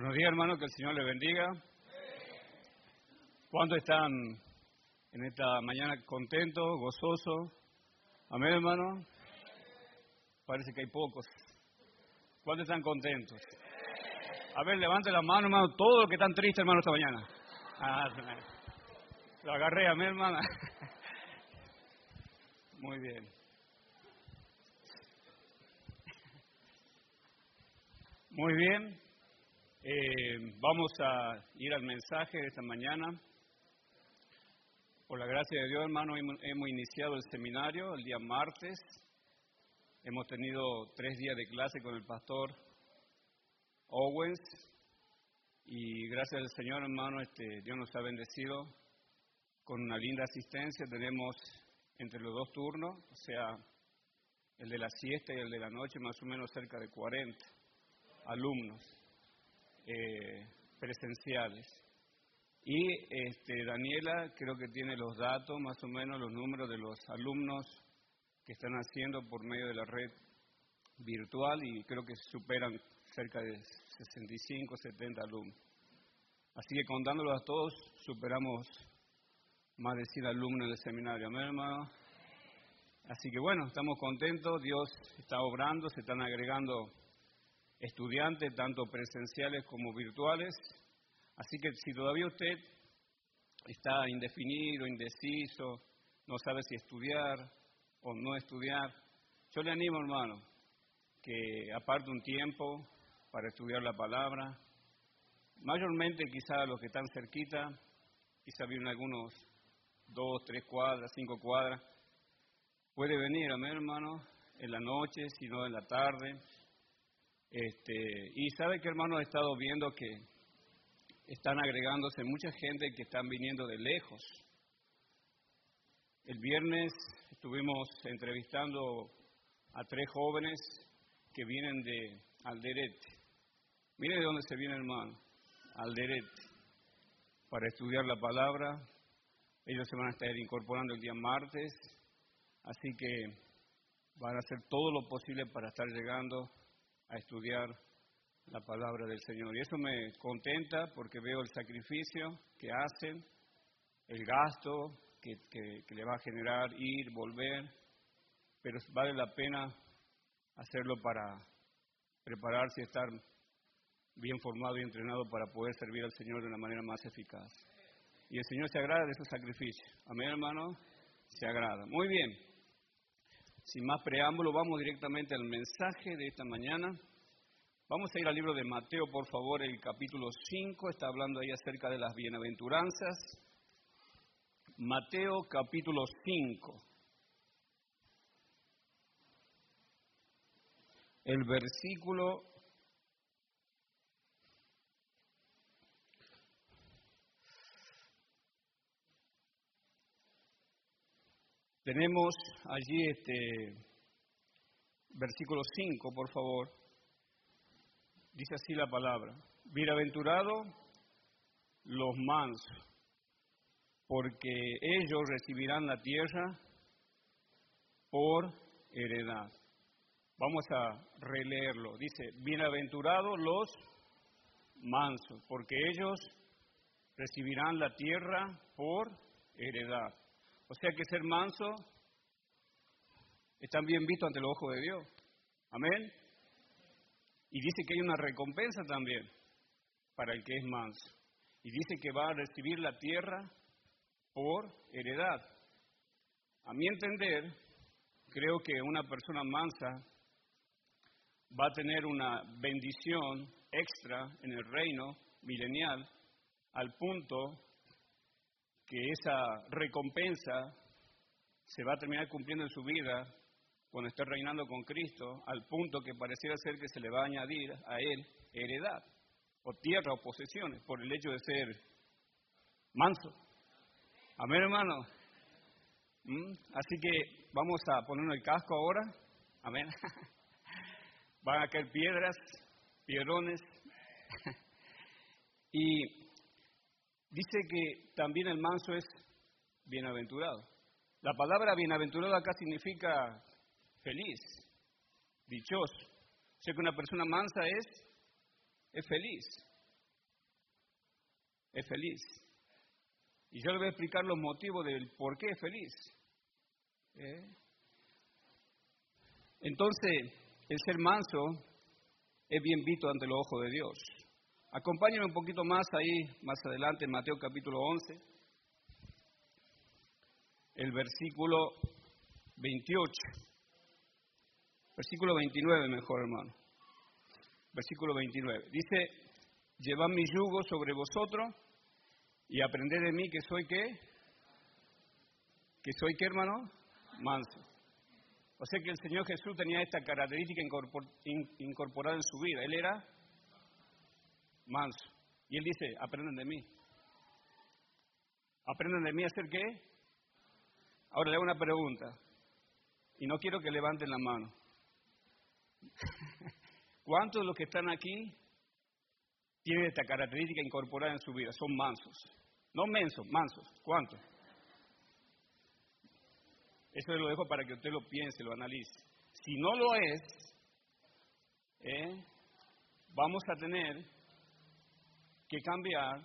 Buenos días, hermano, que el Señor le bendiga. ¿Cuántos están en esta mañana contentos, gozosos? Amén, hermano. Parece que hay pocos. ¿Cuántos están contentos? A ver, levante la mano, hermano, todos los que están tristes, hermano, esta mañana. Ah, lo agarré, amén, hermana. Muy bien. Muy bien. Eh, vamos a ir al mensaje esta mañana. Por la gracia de Dios, hermano, hemos iniciado el seminario el día martes. Hemos tenido tres días de clase con el pastor Owens y gracias al Señor, hermano, este, Dios nos ha bendecido con una linda asistencia. Tenemos entre los dos turnos, o sea, el de la siesta y el de la noche, más o menos cerca de 40 alumnos. Eh, presenciales. Y este, Daniela creo que tiene los datos, más o menos los números de los alumnos que están haciendo por medio de la red virtual y creo que superan cerca de 65, 70 alumnos. Así que contándolos a todos, superamos más de 100 alumnos en el seminario. Hermano. Así que bueno, estamos contentos, Dios está obrando, se están agregando estudiantes, tanto presenciales como virtuales. Así que si todavía usted está indefinido, indeciso, no sabe si estudiar o no estudiar, yo le animo, hermano, que aparte un tiempo para estudiar la palabra. Mayormente quizá los que están cerquita, quizá viven algunos dos, tres cuadras, cinco cuadras, puede venir, amén, hermano, en la noche, si no en la tarde, este, y sabe que hermano, he estado viendo que están agregándose mucha gente que están viniendo de lejos. El viernes estuvimos entrevistando a tres jóvenes que vienen de Alderete. Mire de dónde se viene hermano, Alderete, para estudiar la palabra. Ellos se van a estar incorporando el día martes, así que van a hacer todo lo posible para estar llegando a estudiar la palabra del Señor. Y eso me contenta porque veo el sacrificio que hacen, el gasto que, le va a generar ir, volver, pero vale la pena hacerlo para prepararse y estar bien formado y entrenado para poder servir al Señor de una manera más eficaz. Y el Señor se agrada de esos sacrificios. Amén, hermano. Se agrada. Muy bien. Sin más preámbulo, vamos directamente al mensaje de esta mañana. Vamos a ir al libro de Mateo, por favor, el capítulo 5, está hablando ahí acerca de las bienaventuranzas. Mateo capítulo 5. El versículo Tenemos allí este versículo 5, por favor. Dice así la palabra. Bienaventurado los mansos, porque ellos recibirán la tierra por heredad. Vamos a releerlo. Dice, bienaventurados los mansos, porque ellos recibirán la tierra por heredad. O sea que ser manso es también visto ante los ojos de Dios. Amén. Y dice que hay una recompensa también para el que es manso. Y dice que va a recibir la tierra por heredad. A mi entender, creo que una persona mansa va a tener una bendición extra en el reino milenial al punto que esa recompensa se va a terminar cumpliendo en su vida cuando esté reinando con Cristo, al punto que pareciera ser que se le va a añadir a él heredad, o tierra, o posesiones, por el hecho de ser manso. Amén, hermano. ¿Mm? Así que vamos a ponernos el casco ahora. Amén. Van a caer piedras, piedrones. y dice que también el manso es bienaventurado. La palabra bienaventurado acá significa feliz, dichoso. O sea que una persona mansa es, es feliz. es feliz. Y yo le voy a explicar los motivos del por qué es feliz. ¿Eh? Entonces, el ser manso es bien visto ante los ojos de Dios. Acompáñenme un poquito más ahí, más adelante, en Mateo capítulo 11, el versículo 28. Versículo 29, mejor hermano. Versículo 29. Dice, llevad mi yugo sobre vosotros y aprended de mí que soy qué. Que soy qué, hermano? Manso. O sea que el Señor Jesús tenía esta característica incorporada en su vida. Él era manso. Y Él dice, aprendan de mí. Aprendan de mí a hacer qué. Ahora le hago una pregunta. Y no quiero que levanten la mano. ¿Cuántos de los que están aquí tienen esta característica incorporada en su vida? Son mansos. No mensos, mansos. ¿Cuántos? Eso lo dejo para que usted lo piense, lo analice. Si no lo es, ¿eh? vamos a tener que cambiar,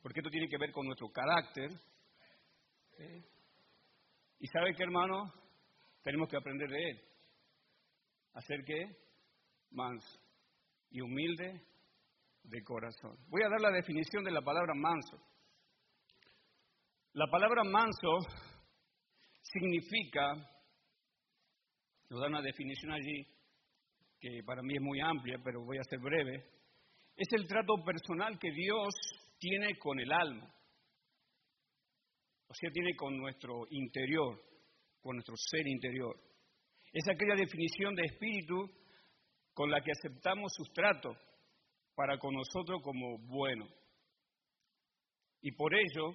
porque esto tiene que ver con nuestro carácter. ¿eh? Y sabe qué, hermano, tenemos que aprender de él. Hacer qué? Manso y humilde de corazón. Voy a dar la definición de la palabra manso. La palabra manso significa, nos da una definición allí que para mí es muy amplia, pero voy a ser breve, es el trato personal que Dios tiene con el alma, o sea, tiene con nuestro interior, con nuestro ser interior. Es aquella definición de espíritu con la que aceptamos sus tratos para con nosotros como bueno. Y por ello,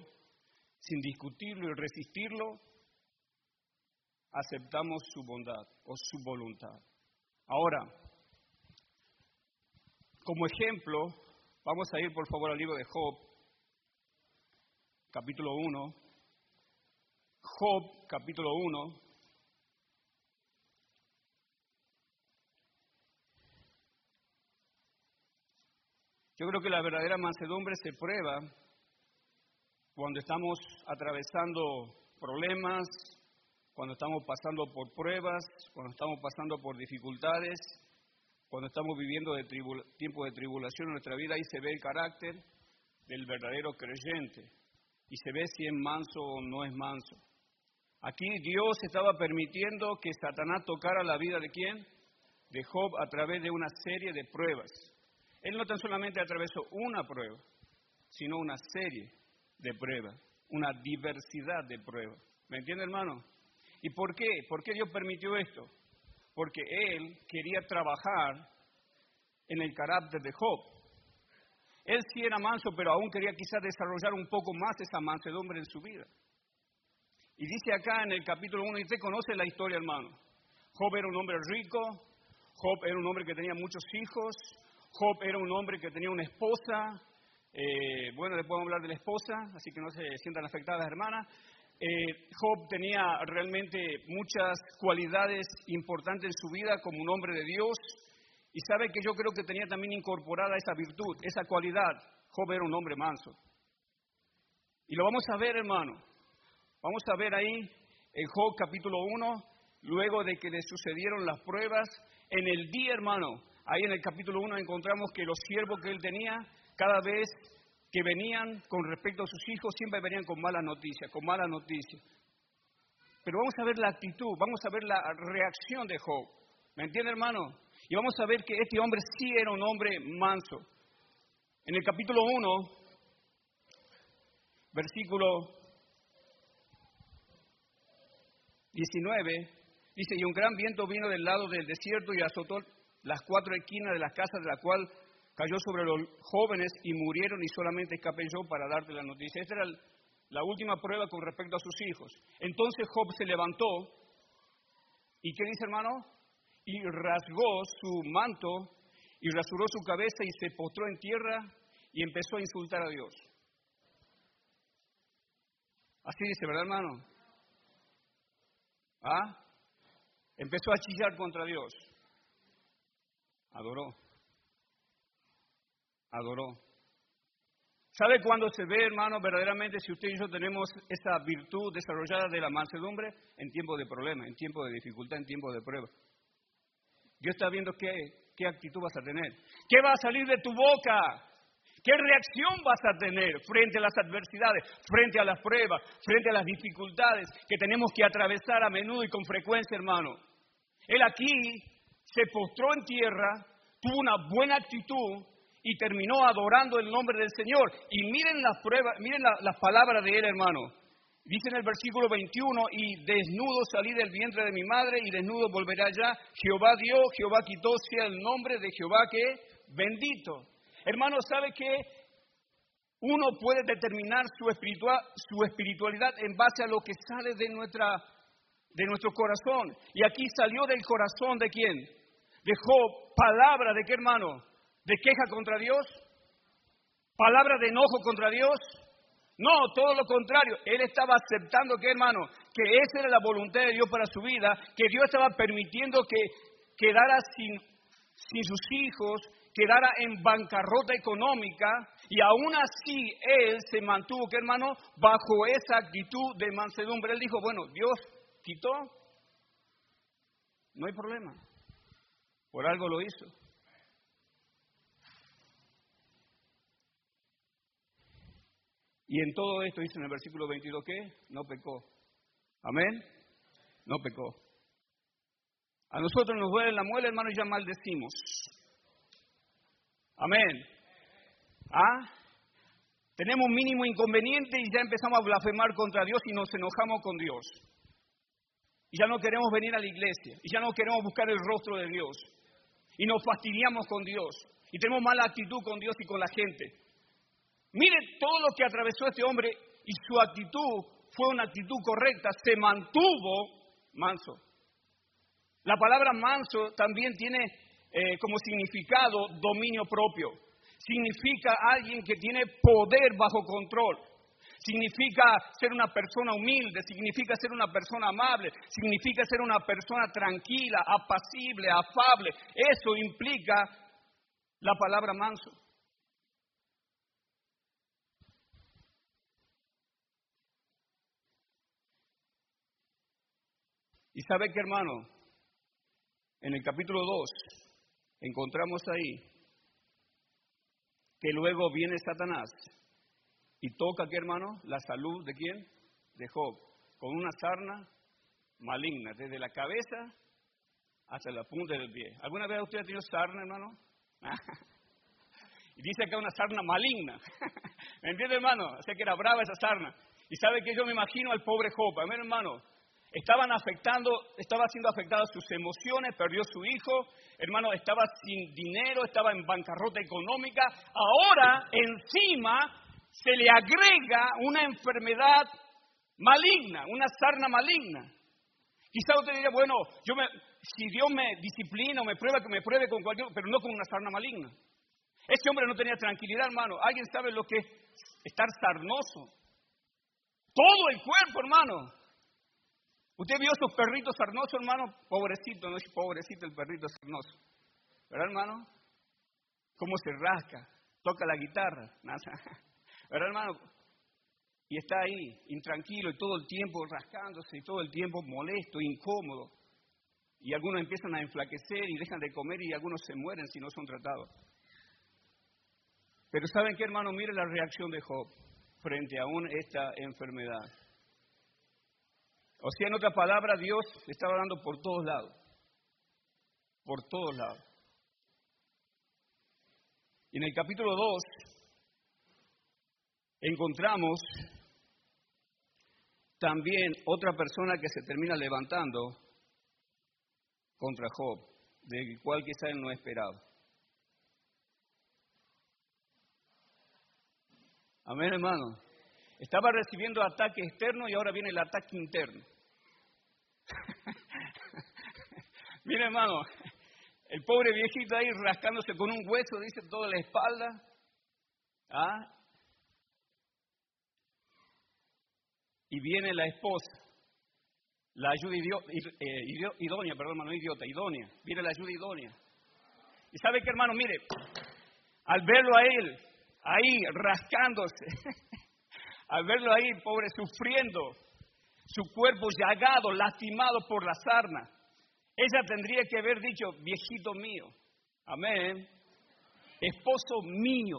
sin discutirlo y resistirlo, aceptamos su bondad o su voluntad. Ahora, como ejemplo, vamos a ir por favor al libro de Job, capítulo 1. Job, capítulo 1. Yo creo que la verdadera mansedumbre se prueba cuando estamos atravesando problemas, cuando estamos pasando por pruebas, cuando estamos pasando por dificultades, cuando estamos viviendo de tiempo de tribulación en nuestra vida, ahí se ve el carácter del verdadero creyente y se ve si es manso o no es manso. Aquí Dios estaba permitiendo que Satanás tocara la vida de quién? De Job a través de una serie de pruebas. Él no tan solamente atravesó una prueba, sino una serie de pruebas, una diversidad de pruebas. ¿Me entiende, hermano? ¿Y por qué? ¿Por qué Dios permitió esto? Porque Él quería trabajar en el carácter de Job. Él sí era manso, pero aún quería quizás desarrollar un poco más esa mansedumbre en su vida. Y dice acá en el capítulo 1, y usted conoce la historia, hermano. Job era un hombre rico, Job era un hombre que tenía muchos hijos, Job era un hombre que tenía una esposa. Eh, bueno, le podemos hablar de la esposa, así que no se sientan afectadas, hermanas. Eh, Job tenía realmente muchas cualidades importantes en su vida como un hombre de Dios y sabe que yo creo que tenía también incorporada esa virtud, esa cualidad. Job era un hombre manso. Y lo vamos a ver, hermano. Vamos a ver ahí en Job capítulo 1, luego de que le sucedieron las pruebas, en el día, hermano, ahí en el capítulo 1 encontramos que los siervos que él tenía cada vez que venían con respecto a sus hijos siempre venían con mala noticia, con mala noticia. Pero vamos a ver la actitud, vamos a ver la reacción de Job. ¿Me entiende, hermano? Y vamos a ver que este hombre sí era un hombre manso. En el capítulo 1, versículo 19, dice, y un gran viento vino del lado del desierto y azotó las cuatro esquinas de las casas de la cual cayó sobre los jóvenes y murieron y solamente escapé yo para darte la noticia. Esta era la última prueba con respecto a sus hijos. Entonces Job se levantó y ¿qué dice hermano? Y rasgó su manto y rasuró su cabeza y se postró en tierra y empezó a insultar a Dios. Así dice, ¿verdad hermano? ¿Ah? Empezó a chillar contra Dios. Adoró adoró. ¿Sabe cuándo se ve, hermano, verdaderamente si usted y yo tenemos esa virtud desarrollada de la mansedumbre? En tiempo de problema, en tiempo de dificultad, en tiempo de prueba. Dios está viendo qué, qué actitud vas a tener. ¿Qué va a salir de tu boca? ¿Qué reacción vas a tener frente a las adversidades, frente a las pruebas, frente a las dificultades que tenemos que atravesar a menudo y con frecuencia, hermano? Él aquí se postró en tierra, tuvo una buena actitud y terminó adorando el nombre del Señor. Y miren las pruebas, miren las palabras de él, hermano. Dice en el versículo 21, y desnudo salí del vientre de mi madre y desnudo volveré allá. Jehová dio, Jehová quitó, sea el nombre de Jehová que bendito. Hermano, ¿sabe que uno puede determinar su, su espiritualidad en base a lo que sale de, nuestra, de nuestro corazón? Y aquí salió del corazón de quién? Dejó palabra de qué hermano? ¿De queja contra Dios? ¿Palabra de enojo contra Dios? No, todo lo contrario. Él estaba aceptando que, hermano, que esa era la voluntad de Dios para su vida, que Dios estaba permitiendo que quedara sin, sin sus hijos, quedara en bancarrota económica, y aún así él se mantuvo, que hermano, bajo esa actitud de mansedumbre. Él dijo, bueno, Dios quitó, no hay problema, por algo lo hizo. Y en todo esto dice en el versículo 22 que no pecó. Amén. No pecó. A nosotros nos duele la muela, hermano, y ya maldecimos. Amén. ¿Ah? Tenemos mínimo inconveniente y ya empezamos a blasfemar contra Dios y nos enojamos con Dios. Y ya no queremos venir a la iglesia. Y ya no queremos buscar el rostro de Dios. Y nos fastidiamos con Dios. Y tenemos mala actitud con Dios y con la gente. Mire todo lo que atravesó este hombre y su actitud fue una actitud correcta, se mantuvo manso. La palabra manso también tiene eh, como significado dominio propio. Significa alguien que tiene poder bajo control. Significa ser una persona humilde, significa ser una persona amable, significa ser una persona tranquila, apacible, afable. Eso implica la palabra manso. Y sabe que hermano, en el capítulo 2 encontramos ahí que luego viene Satanás y toca, ¿qué hermano? La salud de quién? De Job, con una sarna maligna, desde la cabeza hasta la punta del pie. ¿Alguna vez usted ha tenido sarna, hermano? y dice que una sarna maligna. ¿Me entiende, hermano? Sé que era brava esa sarna. Y sabe que yo me imagino al pobre Job. Hermano estaban afectando, estaba siendo afectadas sus emociones, perdió su hijo, hermano, estaba sin dinero, estaba en bancarrota económica. Ahora, encima, se le agrega una enfermedad maligna, una sarna maligna. Quizá usted diría, bueno, yo me, si Dios me disciplina o me prueba, que me pruebe con cualquier, pero no con una sarna maligna. Ese hombre no tenía tranquilidad, hermano. ¿Alguien sabe lo que es estar sarnoso? Todo el cuerpo, hermano. Usted vio esos perritos sarnosos, hermano, pobrecito, no es pobrecito el perrito sarnoso. ¿Verdad, hermano? Cómo se rasca, toca la guitarra, ¿verdad, hermano? Y está ahí, intranquilo, y todo el tiempo rascándose, y todo el tiempo molesto, incómodo. Y algunos empiezan a enflaquecer y dejan de comer, y algunos se mueren si no son tratados. Pero ¿saben qué, hermano? Mire la reacción de Job frente a esta enfermedad. O sea, en otra palabra, Dios estaba dando por todos lados. Por todos lados. Y en el capítulo 2 encontramos también otra persona que se termina levantando contra Job, del cual quizá él no esperaba. Amén, hermano. Estaba recibiendo ataque externo y ahora viene el ataque interno. Mira, hermano, el pobre viejito ahí rascándose con un hueso, dice, toda la espalda. ¿Ah? Y viene la esposa, la ayuda eh, idónea, perdón, hermano, idiota, idónea. Viene la ayuda idónea. Y sabe que, hermano, mire, al verlo a él, ahí rascándose, al verlo ahí, pobre, sufriendo, su cuerpo llagado, lastimado por la sarna, ella tendría que haber dicho, viejito mío, amén, esposo mío,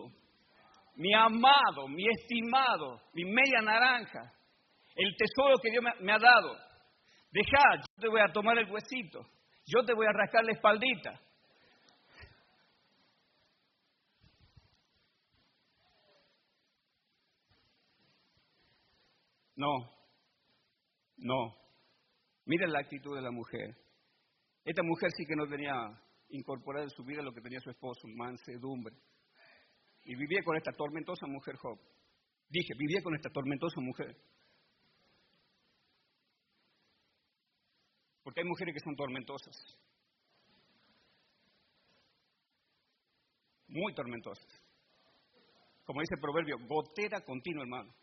mi amado, mi estimado, mi media naranja, el tesoro que Dios me ha dado. Deja, yo te voy a tomar el huesito, yo te voy a rascar la espaldita. No, no. Mira la actitud de la mujer. Esta mujer sí que no tenía incorporado en su vida lo que tenía su esposo, mansedumbre. Y vivía con esta tormentosa mujer Job. Dije, vivía con esta tormentosa mujer. Porque hay mujeres que son tormentosas. Muy tormentosas. Como dice el proverbio, gotera continua, hermano.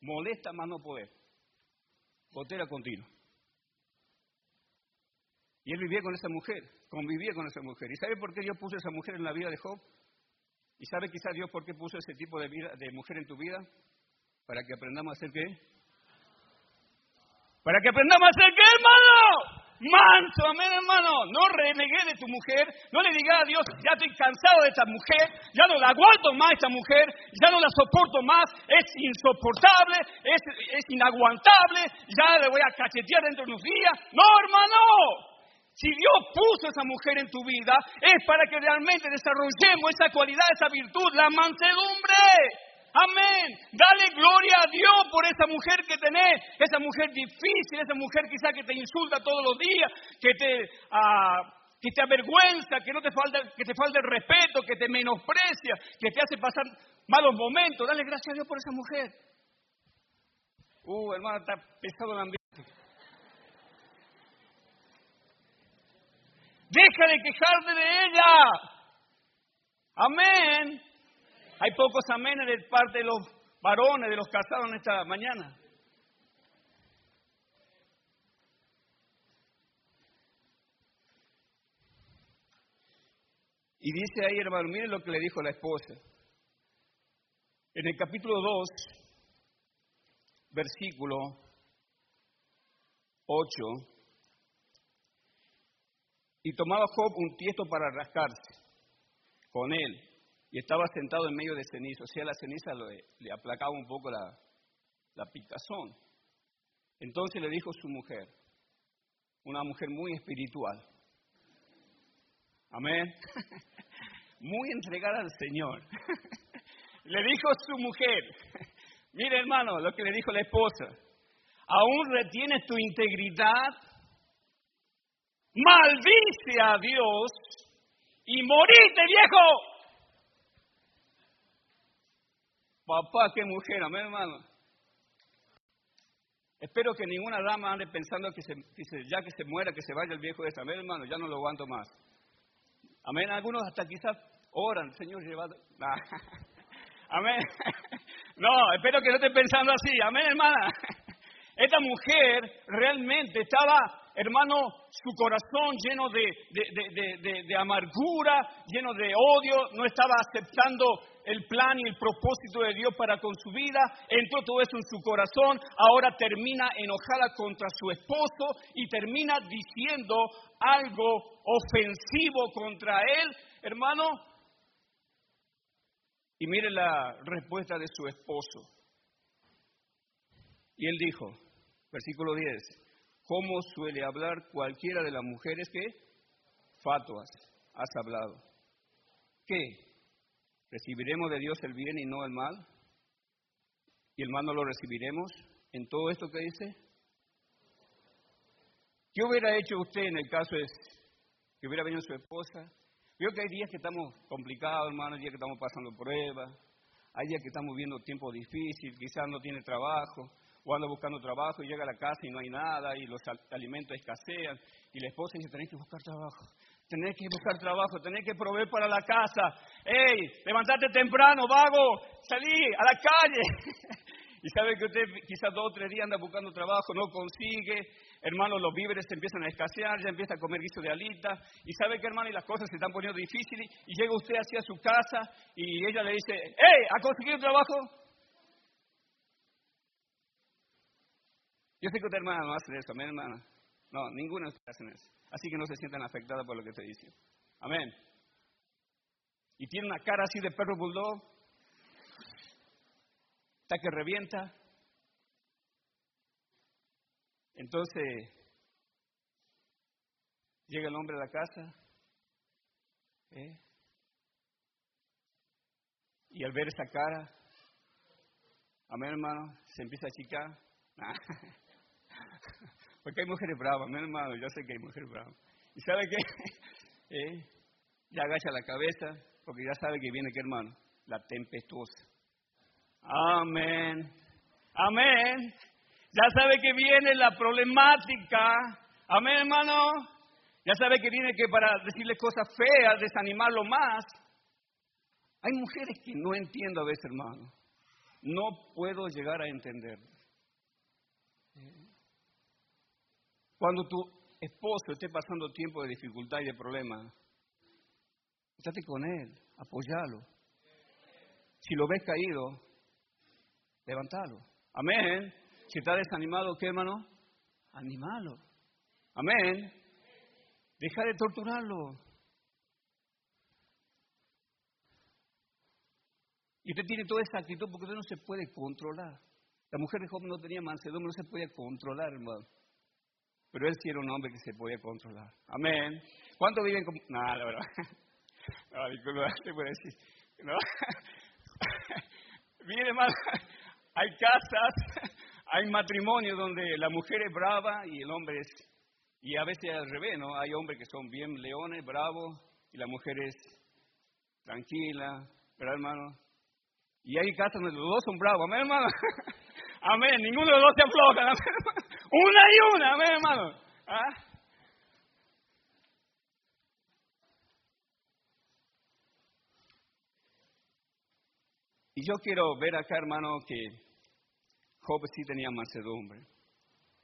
Molesta más no poder. Gotera continua. Y él vivía con esa mujer, convivía con esa mujer. ¿Y sabe por qué Dios puso esa mujer en la vida de Job? ¿Y sabe quizá Dios por qué puso ese tipo de, vida, de mujer en tu vida? Para que aprendamos a hacer qué? Para que aprendamos a hacer qué, hermano? Manso, amén hermano, no renegué de tu mujer, no le diga a Dios, ya estoy cansado de esta mujer, ya no la aguanto más esta mujer, ya no la soporto más, es insoportable, es, es inaguantable, ya le voy a cachetear dentro de unos días. No, hermano, si Dios puso esa mujer en tu vida, es para que realmente desarrollemos esa cualidad, esa virtud, la mansedumbre. Amén. Dale gloria a Dios por esa mujer que tenés, esa mujer difícil, esa mujer quizá que te insulta todos los días, que te, uh, que te avergüenza, que no te falta, que te falta el respeto, que te menosprecia, que te hace pasar malos momentos. Dale gracias a Dios por esa mujer. Uh, hermano, está pesado el ambiente. Deja de quejarte de ella. Amén. Hay pocos amenes de parte de los varones, de los casados en esta mañana. Y dice ahí, hermano, miren lo que le dijo la esposa. En el capítulo 2, versículo 8, y tomaba Job un tiesto para rascarse con él y estaba sentado en medio de ceniza, o sea, la ceniza le, aplacaba un poco la, la picazón. Entonces le dijo su mujer, una mujer muy espiritual, amén, muy entregada al Señor, le dijo su mujer, mire hermano, lo que le dijo la esposa, aún retienes tu integridad, maldice a Dios y morite viejo. Papá, qué mujer, amén, hermano. Espero que ninguna dama ande pensando que, ya que se muera, que se vaya el viejo esta, amén, hermano, ya no lo aguanto más. Amén, algunos hasta quizás oran, Señor, llevado. Amén. No, espero que no esté pensando así, amén, hermana. Esta mujer realmente estaba, hermano, su corazón lleno de, amargura, lleno de odio, no estaba aceptando el plan y el propósito de Dios para con su vida, entró todo eso en su corazón, ahora termina enojada contra su esposo y termina diciendo algo ofensivo contra él, hermano. Y mire la respuesta de su esposo. Y él dijo, versículo 10, ¿cómo suele hablar cualquiera de las mujeres que fatuas has hablado? ¿Qué? ¿Recibiremos de Dios el bien y no el mal? ¿Y el mal no lo recibiremos en todo esto que dice? ¿Qué hubiera hecho usted en el caso de que hubiera venido su esposa? Veo que hay días que estamos complicados, hermano, hay días que estamos pasando pruebas, hay días que estamos viendo tiempo difícil, quizás no tiene trabajo, o anda buscando trabajo y llega a la casa y no hay nada, y los alimentos escasean, y la esposa dice, tenés que buscar trabajo tener que buscar trabajo, tener que proveer para la casa. ¡Ey! Levantate temprano, vago, salí a la calle. Y sabe que usted quizás dos o tres días anda buscando trabajo, no consigue, hermano, los víveres se empiezan a escasear, ya empieza a comer guiso de alita, y sabe que hermano, y las cosas se están poniendo difíciles, y llega usted hacia su casa y ella le dice, ¡Hey! ¿Ha conseguido trabajo? Yo sé que usted hermana no hace eso, amén hermana. No, ninguna de ustedes hacen eso. Así que no se sientan afectadas por lo que estoy diciendo. Amén. Y tiene una cara así de perro bulldog, está que revienta. Entonces, llega el hombre a la casa, ¿eh? y al ver esa cara, amén hermano, se empieza a achicar. Porque hay mujeres bravas, amén hermano, yo sé que hay mujeres bravas. ¿Y sabe qué? ¿Eh? Ya agacha la cabeza, porque ya sabe que viene, ¿qué hermano? La tempestuosa. Amén. Amén. Ya sabe que viene la problemática. Amén, hermano. Ya sabe que viene que para decirle cosas feas, desanimarlo más. Hay mujeres que no entiendo a veces, hermano. No puedo llegar a entender. Cuando tu esposo esté pasando tiempo de dificultad y de problema, estate con él, apoyalo. Si lo ves caído, levántalo. Amén. Si está desanimado, ¿qué hermano? Animalo. Amén. Deja de torturarlo. Y usted tiene toda esa actitud porque usted no se puede controlar. La mujer de Job no tenía mansedumbre, no se podía controlar, hermano. Pero él sí era un hombre que se podía controlar. Amén. ¿Cuántos viven con.? No, la verdad. No, disculpa, te puedo decir. No. Miren, hermano, hay casas, hay matrimonios donde la mujer es brava y el hombre es, y a veces al revés, ¿no? Hay hombres que son bien leones, bravos, y la mujer es tranquila, ¿verdad, hermano? Y hay casas donde los dos son bravos, amén, hermano. amén, ninguno de los dos se afloja, amén, Una y una, amén, hermano. ¿Ah? Y yo quiero ver acá, hermano, que Job sí tenía mansedumbre.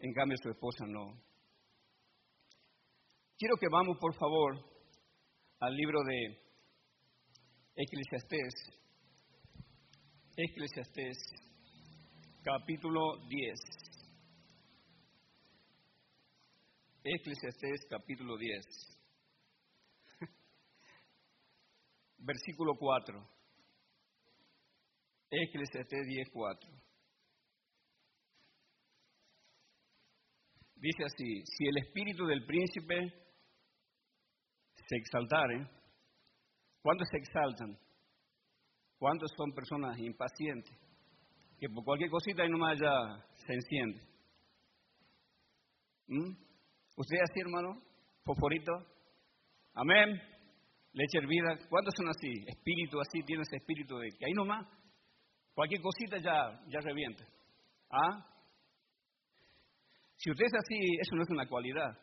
En cambio, su esposa no. Quiero que vamos, por favor, al libro de Eclesiastés. Eclesiastés, capítulo 10. Eclesiastés, capítulo 10. Versículo 4. Eclesiastés 10:4. Dice así, si el espíritu del príncipe se exaltare, ¿cuántos se exaltan? ¿Cuántos son personas impacientes? Que por cualquier cosita y nomás ya se enciende. ¿Mm? ¿Usted así, hermano? ¿Foforito? Amén. Leche hervida. ¿Cuántos son así? Espíritu así, tiene ese espíritu de que ahí nomás Cualquier cosita ya, ya revienta. ¿Ah? Si usted es así, eso no es una cualidad.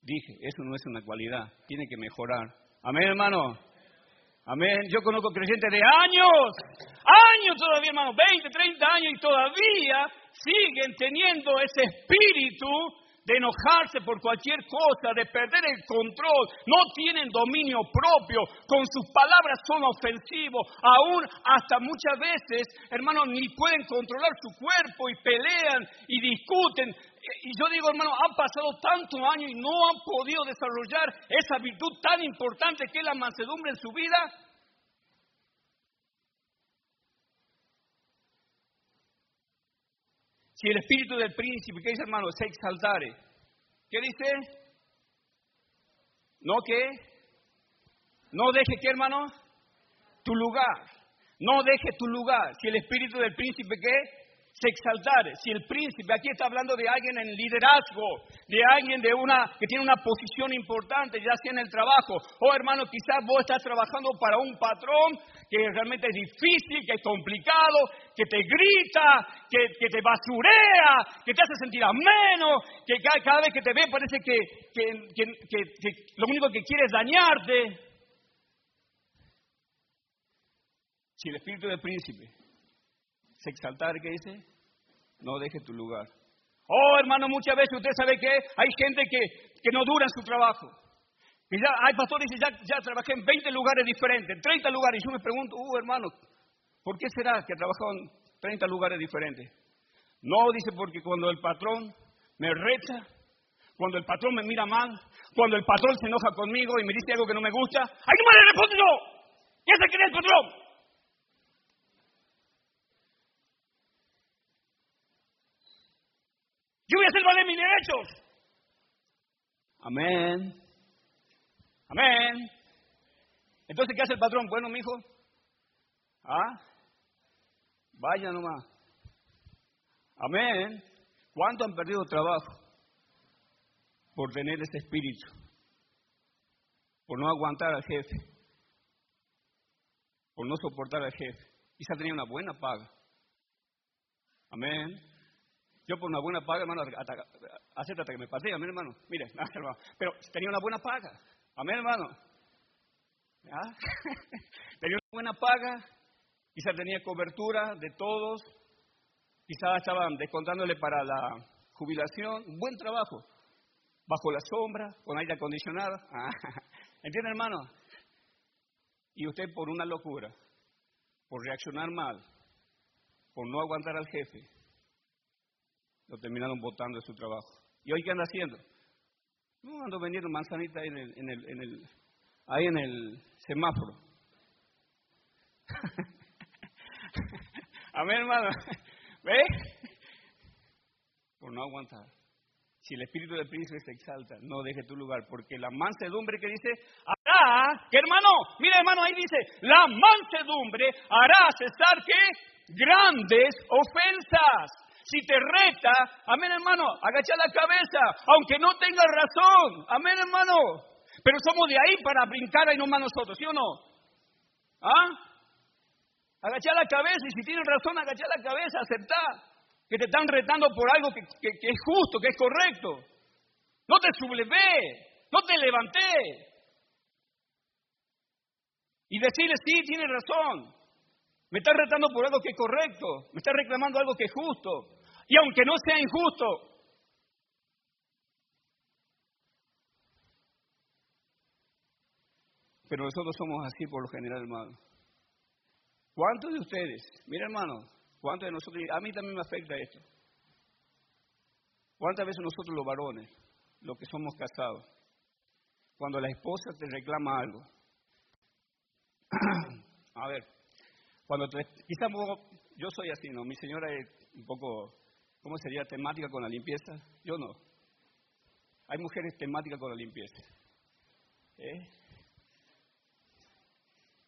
Dije, eso no es una cualidad. Tiene que mejorar. Amén, hermano. Amén. Yo conozco creyentes de años, años todavía, hermano, 20, 30 años y todavía siguen teniendo ese espíritu de enojarse por cualquier cosa, de perder el control, no tienen dominio propio, con sus palabras son ofensivos, aún hasta muchas veces, hermanos, ni pueden controlar su cuerpo y pelean y discuten. Y yo digo, hermano, han pasado tantos años y no han podido desarrollar esa virtud tan importante que es la mansedumbre en su vida. Si el espíritu del príncipe, ¿qué dice hermano? Se exaltare. ¿Qué dice? ¿No qué? No deje qué hermano? Tu lugar. No deje tu lugar. Si el espíritu del príncipe qué? Se exaltare. Si el príncipe, aquí está hablando de alguien en liderazgo, de alguien de una, que tiene una posición importante, ya sea en el trabajo, o hermano, quizás vos estás trabajando para un patrón que realmente es difícil, que es complicado, que te grita, que, te basurea, que te hace sentir a menos, que cada, vez que te ve parece que, que lo único que quiere es dañarte. Si el espíritu del príncipe se exaltar, ¿qué dice? No deje tu lugar. Oh, hermano, muchas veces usted sabe que hay gente que, que no dura en su trabajo. Que ya, hay pastores que ya, ya trabajé en 20 lugares diferentes, en 30 lugares. Y yo me pregunto, uh, hermano, ¿por qué será que ha trabajado en 30 lugares diferentes? No, dice, porque cuando el patrón me recha, cuando el patrón me mira mal, cuando el patrón se enoja conmigo y me dice algo que no me gusta, ¡ay, no me le respondo yo! ¿Qué se cree el patrón? Yo voy a hacer valer mis derechos. Amén. Amén. Entonces, ¿qué hace el patrón? Bueno, mi hijo. ¿Ah? Vaya nomás. Amén. ¿Cuánto han perdido trabajo por tener ese espíritu? Por no aguantar al jefe. Por no soportar al jefe. Quizá tenía una buena paga. Amén. Yo por una buena paga, hermano, acércate que me pasé, amén, hermano. Mire, hermano. Pero tenía una buena paga. Amén, hermano. Tenía una buena paga, quizá tenía cobertura de todos, quizás estaban descontándole para la jubilación, buen trabajo, bajo la sombra, con aire acondicionado. ¿Entiende, hermano? Y usted por una locura, por reaccionar mal, por no aguantar al jefe, lo terminaron votando de su trabajo. ¿Y hoy qué anda haciendo? No, ando vendiendo manzanita ahí en el, en el, en el, ahí en el semáforo. Amén, hermano. ¿Ve? Por no aguantar. Si el espíritu del príncipe se exalta, no deje tu lugar, porque la mansedumbre que dice, hará, que hermano, mira hermano, ahí dice, la mansedumbre hará cesar que grandes ofensas. Si te reta, amén hermano, agacha la cabeza, aunque no tenga razón, amén hermano. Pero somos de ahí para brincar ahí nomás nosotros, ¿sí o no? ¿Ah? Agacha la cabeza y si tienes razón, agacha la cabeza, aceptá que te están retando por algo que, es justo, que es correcto. No te sublevé, no te levanté. Y decirle, sí, tienes razón. Me estás retando por algo que es correcto. Me estás reclamando algo que es justo. Y aunque no sea injusto, pero nosotros somos así por lo general, hermano. ¿Cuántos de ustedes, mira hermano, cuántos de nosotros, a mí también me afecta esto, cuántas veces nosotros los varones, los que somos casados, cuando la esposa te reclama algo, a ver, cuando te, quizás yo soy así, ¿no? Mi señora es un poco ¿Cómo sería temática con la limpieza? Yo no. Hay mujeres temáticas con la limpieza. ¿Eh?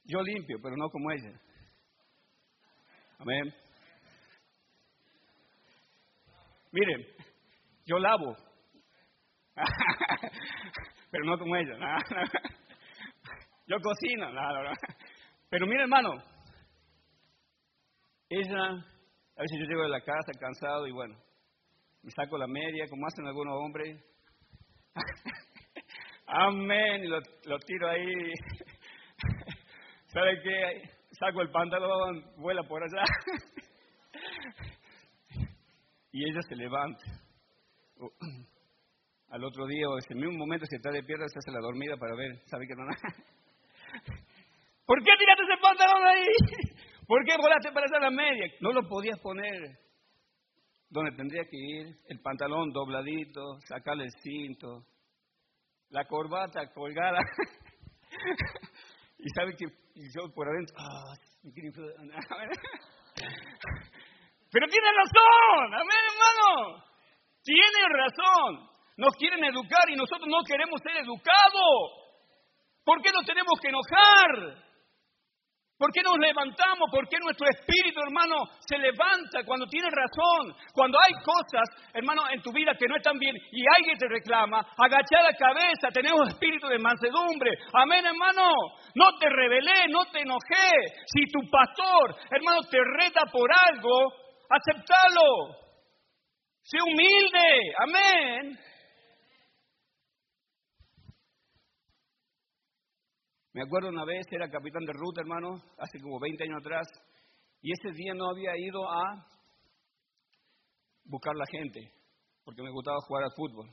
Yo limpio, pero no como ella. Amén. Miren, yo lavo, pero no como ella. Yo cocino, pero mire hermano, ella a veces yo llego de la casa cansado y bueno, me saco la media, como hacen algunos hombres. Amén, y lo, tiro ahí. ¿Sabe qué? Saco el pantalón, vuela por allá. y ella se levanta. Al otro día, o ese mismo momento, se está de pierna, se hace la dormida para ver, ¿sabe qué no? ¿Por qué tiraste ese pantalón ahí? ¿Por qué volaste para hacer la media? No lo podías poner donde tendría que ir, el pantalón dobladito, sacarle el cinto, la corbata colgada. y sabe que yo por adentro, ah, Pero tiene razón, amén hermano, tiene razón. Nos quieren educar y nosotros no queremos ser educados. ¿Por qué nos tenemos que enojar? ¿Por qué nos levantamos? ¿Por qué nuestro espíritu, hermano, se levanta cuando tiene razón? Cuando hay cosas, hermano, en tu vida que no están bien y alguien te reclama, agacha la cabeza, tenemos espíritu de mansedumbre. Amén, hermano. No te rebelé, no te enojé. Si tu pastor, hermano, te reta por algo, aceptalo. Sé humilde. Amén. Me acuerdo una vez, era capitán de ruta, hermano, hace como 20 años atrás, Y ese día no había ido a buscar la gente, porque me gustaba jugar al fútbol.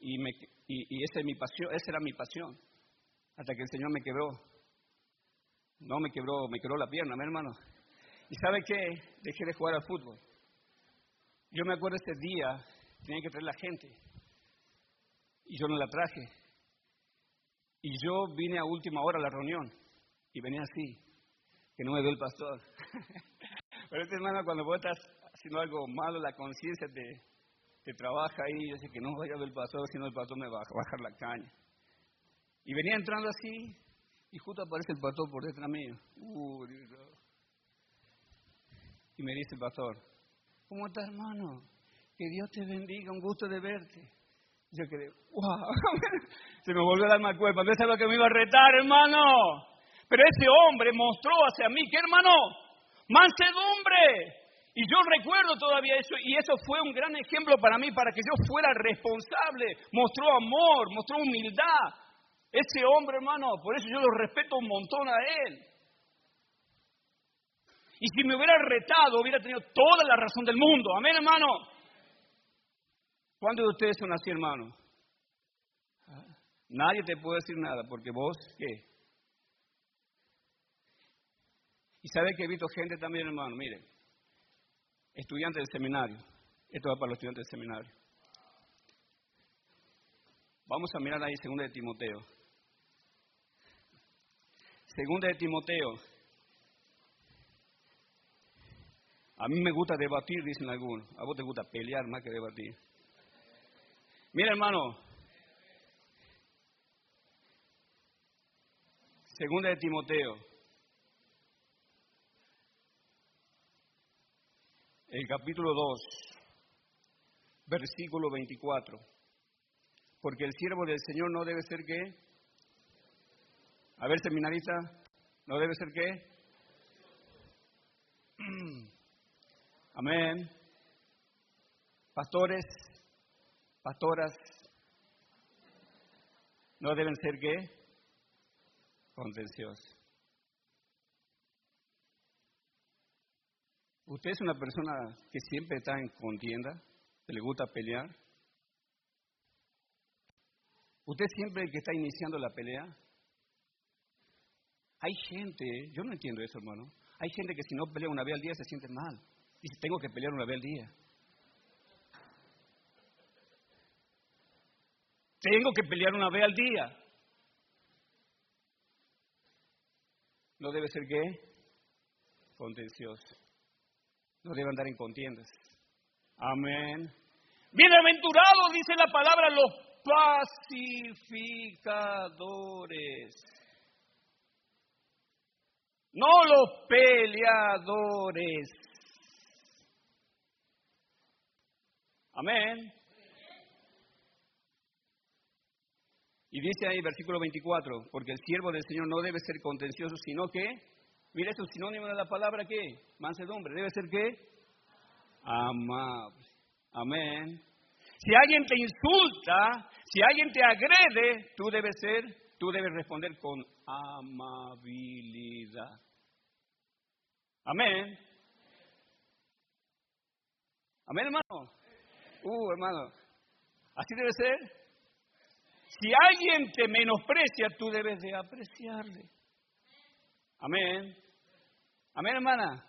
Y, me, y, esa, es mi pasión, esa era mi pasión, hasta que el Señor me quebró. No me quebró, me quebró la pierna, mi hermano. ¿Y sabe qué? Dejé de jugar al fútbol. Yo me acuerdo ese día, tenía que traer la gente. Y yo no la traje. Y yo vine a última hora a la reunión. Y venía así, que no me ve el pastor. Pero este hermano, cuando vos estás haciendo algo malo, la conciencia te, te trabaja ahí. Yo sé que no vaya a ver el pastor, si no el pastor me va a bajar la caña. Y venía entrando así, y justo aparece el pastor por detrás mío. Uh, y me dice el pastor, ¿cómo estás, hermano? Que Dios te bendiga, un gusto de verte. Yo quedé, wow, se me volvió a dar mal cuerpo. No es lo que me iba a retar, hermano. Pero ese hombre mostró hacia mí, ¿qué hermano? Mansedumbre. Y yo recuerdo todavía eso, y eso fue un gran ejemplo para mí, para que yo fuera responsable. Mostró amor, mostró humildad. Ese hombre, hermano, por eso yo lo respeto un montón a él. Y si me hubiera retado, hubiera tenido toda la razón del mundo. Amén, hermano. ¿Cuántos de ustedes son así, hermano? Nadie te puede decir nada, porque vos, ¿qué? Y sabe que he visto gente también, hermano, mire, estudiantes del seminario. Esto va para los estudiantes del seminario. Vamos a mirar ahí segunda de Timoteo. Segunda de Timoteo. A mí me gusta debatir, dicen algunos. A vos te gusta pelear más que debatir. Mira, hermano. Segunda de Timoteo. El capítulo 2, versículo 24. Porque el siervo del Señor no debe ser qué? A ver, seminarista, ¿no debe ser qué? Amén. Pastores, pastoras, ¿no deben ser qué? Contenciosos. ¿Usted es una persona que siempre está en contienda? ¿Que le gusta pelear? ¿Usted siempre que está iniciando la pelea? Hay gente, yo no entiendo eso, hermano. Hay gente que si no pelea una vez al día se siente mal. Dice, tengo que pelear una vez al día. Tengo que pelear una vez al día. No debe ser qué? Contencioso. No debe andar en contiendas. Amén. Bienaventurado dice la palabra los pacificadores. No los peleadores. Amén. Y dice ahí, versículo 24, porque el siervo del Señor no debe ser contencioso, sino que, mira, es un sinónimo de la palabra que, mansedumbre, debe ser que, amable. Amén. Si alguien te insulta, si alguien te agrede, tú debes ser, tú debes responder con amabilidad. Amén. Amén, hermano. Uh, hermano. Así debe ser. Si alguien te menosprecia, tú debes de apreciarle. Amén. Amén, hermana.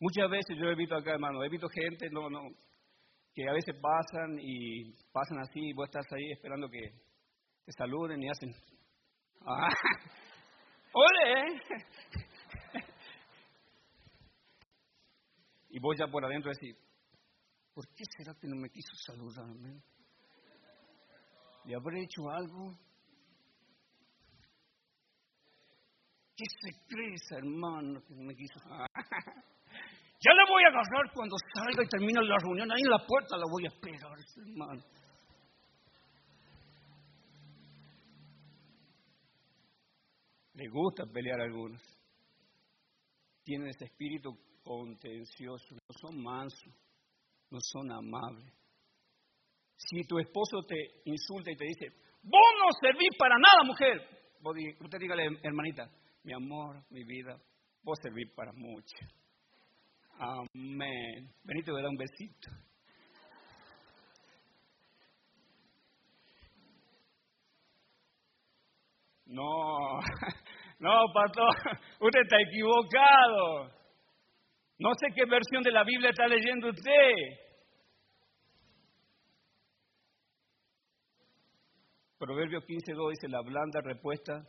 Muchas veces yo he visto acá, hermano, he visto gente no, no, que a veces pasan y pasan así y vos estás ahí esperando que te saluden y hacen... ¡Ah! ¡Ole! Y vos ya por adentro decís, ¿por qué será que no me quiso saludarme? ¿Le habré hecho algo? ¿Qué se cree ese hermano que no me quiso? Ya le voy a agarrar cuando salga y termine la reunión. Ahí en la puerta la voy a esperar, hermano. Le gusta pelear a algunos. Tienen ese espíritu contencioso. No son mansos. No son amables. Si tu esposo te insulta y te dice, vos no servís para nada, mujer, usted dígale, hermanita, mi amor, mi vida, vos servís para mucho. Amén. Benito te da un besito. No, no, pastor, usted está equivocado. No sé qué versión de la Biblia está leyendo usted. Proverbio 15.2 dice, la blanda respuesta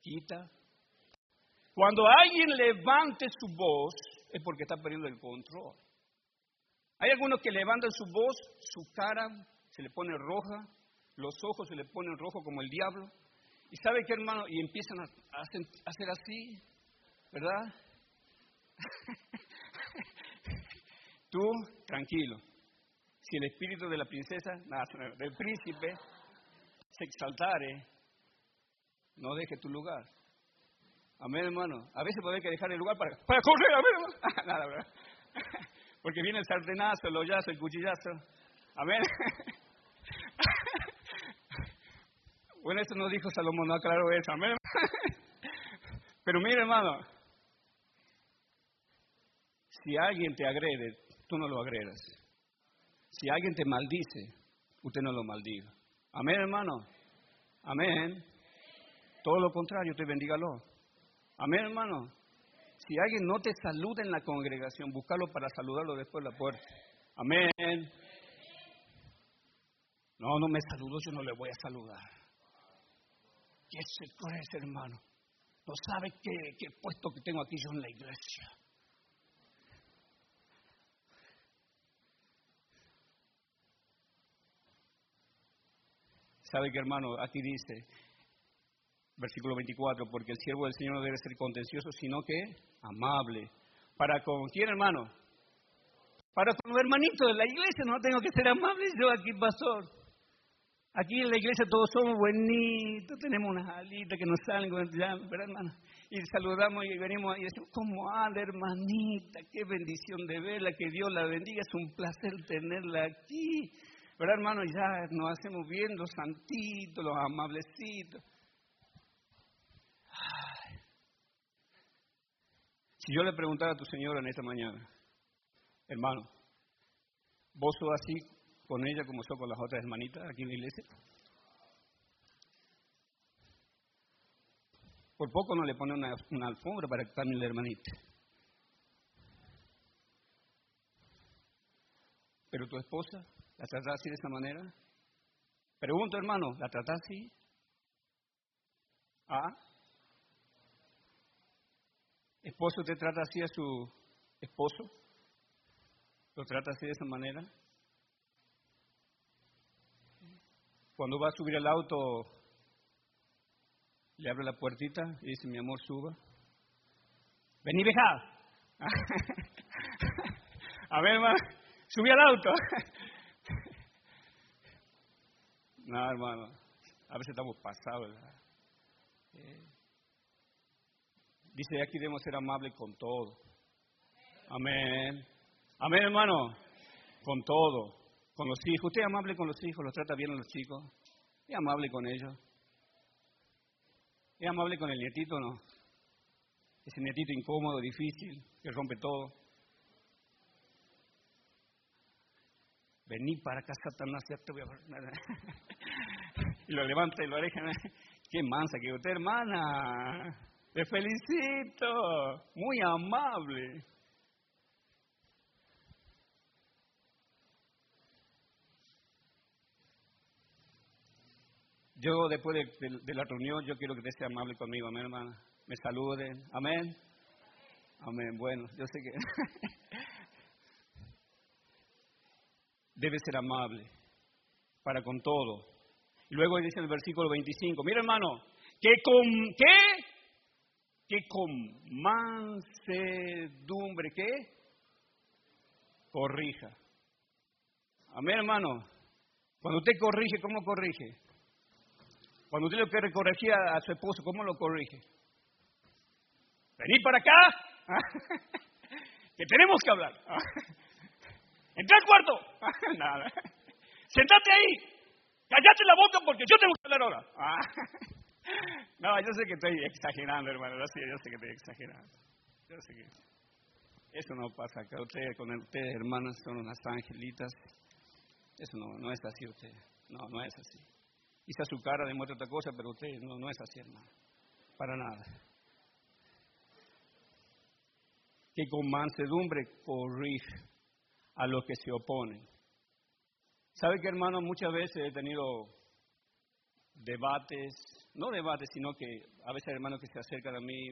quita. Cuando alguien levante su voz es porque está perdiendo el control. Hay algunos que levantan su voz, su cara se le pone roja, los ojos se le ponen rojo como el diablo. ¿Y sabe qué, hermano? Y empiezan a, hacer así, ¿verdad? Tú, tranquilo. Si el espíritu de la princesa, del príncipe, se exaltare, no deje tu lugar. Amén, hermano. A veces puede que dejar el lugar para, para correr, amén, Nada, ¿verdad? Porque viene el sartenazo, el hoyazo, el cuchillazo. Amén. Bueno, eso no dijo Salomón, no aclaró eso, amén. Pero mire, hermano, si alguien te agrede, tú no lo agredas. Si alguien te maldice, usted no lo maldiga. Amén, hermano. Amén. Todo lo contrario, usted bendígalo. Amén, hermano. Si alguien no te saluda en la congregación, búscalo para saludarlo después de la puerta. Amén. No, no me saludó, yo no le voy a saludar. ¿Qué se cree, hermano? No sabe qué, qué puesto que tengo aquí yo en la iglesia. ¿Sabe qué, hermano? Aquí dice, versículo 24, porque el siervo del Señor no debe ser contencioso, sino que amable. ¿Para con quién, hermano? Para con los hermanitos de la iglesia, no tengo que ser amable yo aquí, pastor. Aquí en la iglesia todos somos buenitos, tenemos unas alitas que nos salen, ¿verdad, hermano? Y saludamos y venimos y decimos, ¿cómo anda, hermanita? Qué bendición de verla, que Dios la bendiga, es un placer tenerla aquí. ¿Verdad, hermano? Ya nos hacemos bien los santitos, los amablecitos. Si yo le preguntara a tu señora en esta mañana, hermano, ¿vos sos así con ella como soy con las otras hermanitas aquí en la iglesia? Por poco no le pone una, alfombra para que cambie la hermanita. Pero tu esposa, ¿la trata así de esa manera? Pregunto, hermano, ¿la trata así? ¿Ah? ¿Esposo te trata así a su esposo? ¿Lo trata así de esa manera? Cuando va a subir al auto, le abre la puertita y dice, mi amor, suba. Vení, vieja. a ver, hermano, subí al auto. no, hermano, a veces estamos pasados. Eh, dice, aquí debemos ser amables con todo. Amén. Amén, hermano. Con todo con los hijos. Usted es amable con los hijos, los trata bien a los chicos. Es amable con ellos. Es amable con el nietito, ¿no? Ese nietito incómodo, difícil, que rompe todo. Vení para acá, Satanás, ya te voy a y lo levanta y lo aleja. Qué mansa que usted, hermana. Te felicito. Muy amable. Yo después de, la reunión, yo quiero que usted sea amable conmigo, amén, hermana. Me saluden, amén. Amén, bueno, yo sé que debe ser amable para con todo. Luego dice en el versículo 25, mira hermano, que con qué, que con mansedumbre, ¿qué? Corrija. Amén hermano. Cuando usted corrige, ¿cómo corrige? Cuando usted lo quiere corregir a, su esposo, ¿cómo lo corrige? Vení para acá, que tenemos que hablar. Entra al cuarto. Nada. Sentate ahí. Cállate la boca porque yo tengo que hablar ahora. Ah. No, yo sé que estoy exagerando, hermano. Yo sé, yo sé que estoy exagerando. Yo sé que eso no pasa acá. Ustedes, con ustedes, hermanas, son unas angelitas. Eso no, no es así, usted. No, no es así. Quizá su cara demuestra otra cosa, pero usted no, no es así, hermano. Para nada. Que con mansedumbre corrige a los que se oponen. ¿Sabe que, hermano? Muchas veces he tenido debates, no debates, sino que a veces hermanos que se acercan a mí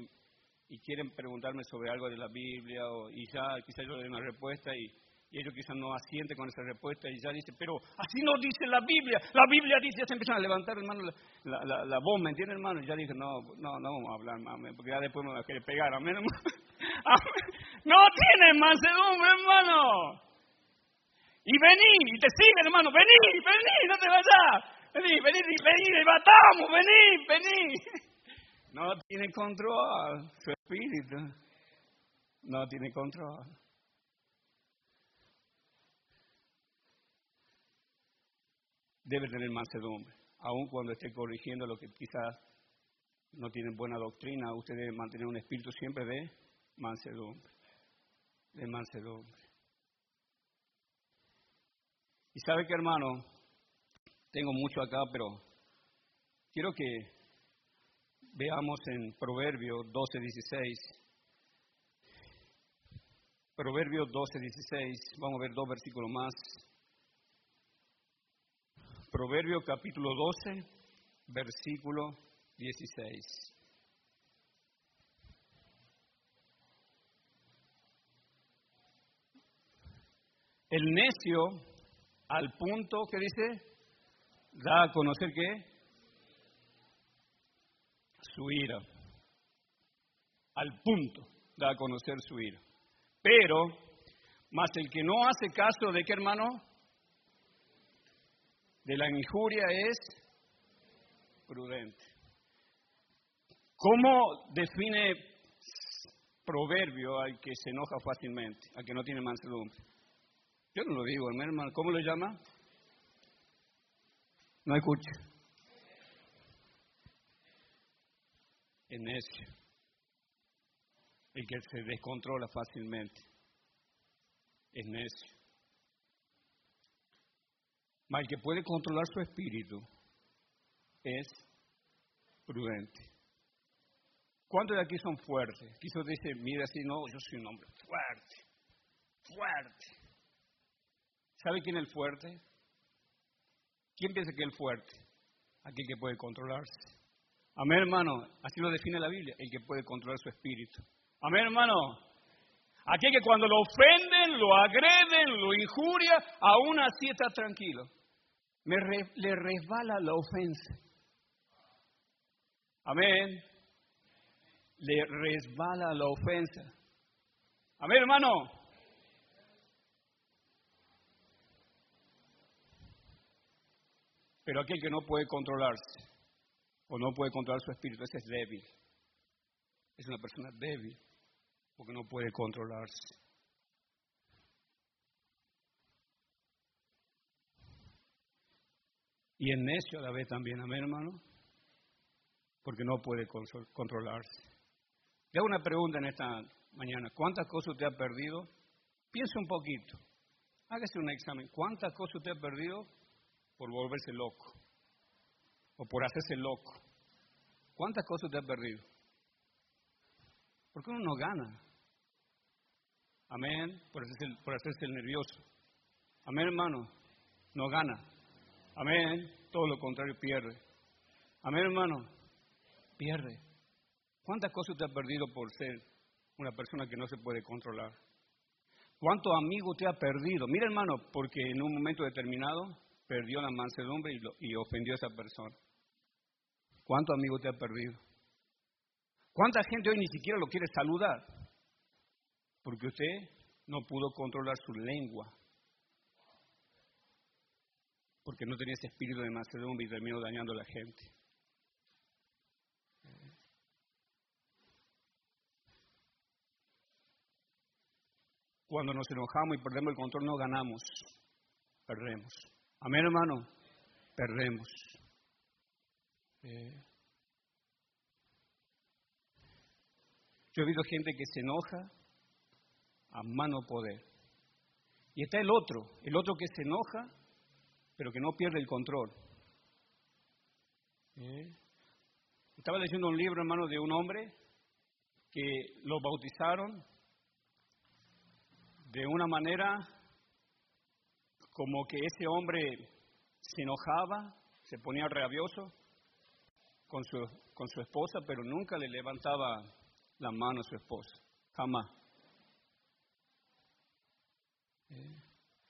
y quieren preguntarme sobre algo de la Biblia o, y ya quizás yo le doy una respuesta y, ellos quizás no asienten con esa respuesta y ya dicen, pero así no dice la Biblia, la Biblia dice, ya se empiezan a levantar hermano la, la, la, bomba, ¿entiendes hermano? Y ya dije, no, no, no vamos a hablar más, porque ya después me va a querer pegar, amén No tiene mansedumbre hermano. Y vení, y te siguen hermano, vení, vení, no te vayas. Vení, vení, vení, levantamos, vení, vení. No tiene control su espíritu. No tiene control. Debe tener mansedumbre. Aun cuando esté corrigiendo lo que quizás no tiene buena doctrina, usted debe mantener un espíritu siempre de mansedumbre. De mansedumbre. Y sabe que hermano, tengo mucho acá, pero quiero que veamos en Proverbio 12, 16. Proverbio 12, 16. Vamos a ver dos versículos más. Proverbio capítulo 12, versículo 16. El necio, al punto que dice, da a conocer qué? Su ira. Al punto da a conocer su ira. Pero, más el que no hace caso de qué hermano? De la injuria es prudente. ¿Cómo define proverbio al que se enoja fácilmente, al que no tiene mansedumbre? Yo no lo digo, hermano. ¿Cómo lo llama? No escucha. Es necio. El que se descontrola fácilmente. Es necio. Mas el que puede controlar su espíritu es prudente. ¿Cuántos de aquí son fuertes? Quiso dice, mira así, no, yo soy un hombre fuerte, fuerte. ¿Sabe quién es el fuerte? ¿Quién piensa que es el fuerte? Aquel que puede controlarse. Amén, hermano. Así lo define la Biblia, el que puede controlar su espíritu. Amén, hermano. Aquel que cuando lo ofenden, lo agreden, lo injuria, aún así está tranquilo. Le resbala la ofensa. Amén. Le resbala la ofensa. Amén, hermano. Pero aquel que no puede controlarse o no puede controlar su espíritu, ese es débil. Es una persona débil porque no puede controlarse. Y el necio a la vez también, amén hermano, porque no puede controlarse. Le una pregunta en esta mañana. ¿Cuántas cosas usted ha perdido? Piense un poquito. Hágase un examen. ¿Cuántas cosas usted ha perdido por volverse loco o por hacerse loco. ¿Cuántas cosas te has perdido? Porque uno no gana. Amén. Por hacerse, por hacerse el nervioso. Amén, hermano. No gana. Amén. Todo lo contrario, pierde. Amén, hermano. Pierde. ¿Cuántas cosas te has perdido por ser una persona que no se puede controlar? ¿Cuántos amigos te ha perdido? Mira, hermano, porque en un momento determinado perdió la mansedumbre y, ofendió a esa persona. ¿Cuántos amigos te ha perdido? ¿Cuánta gente hoy ni siquiera lo quiere saludar? Porque usted no pudo controlar su lengua. Porque no tenía ese espíritu de mansedumbre y terminó dañando a la gente. Cuando nos enojamos y perdemos el control, no ganamos, perdemos. Amén, hermano, perdemos. Eh. Yo he visto gente que se enoja a mano poder. Y está el otro, el otro que se enoja, pero que no pierde el control. ¿Eh? Estaba leyendo un libro, hermano, de un hombre que lo bautizaron de una manera como que ese hombre se enojaba, se ponía rabioso con su, con su esposa, pero nunca le levantaba la mano a su esposa, jamás. ¿Eh?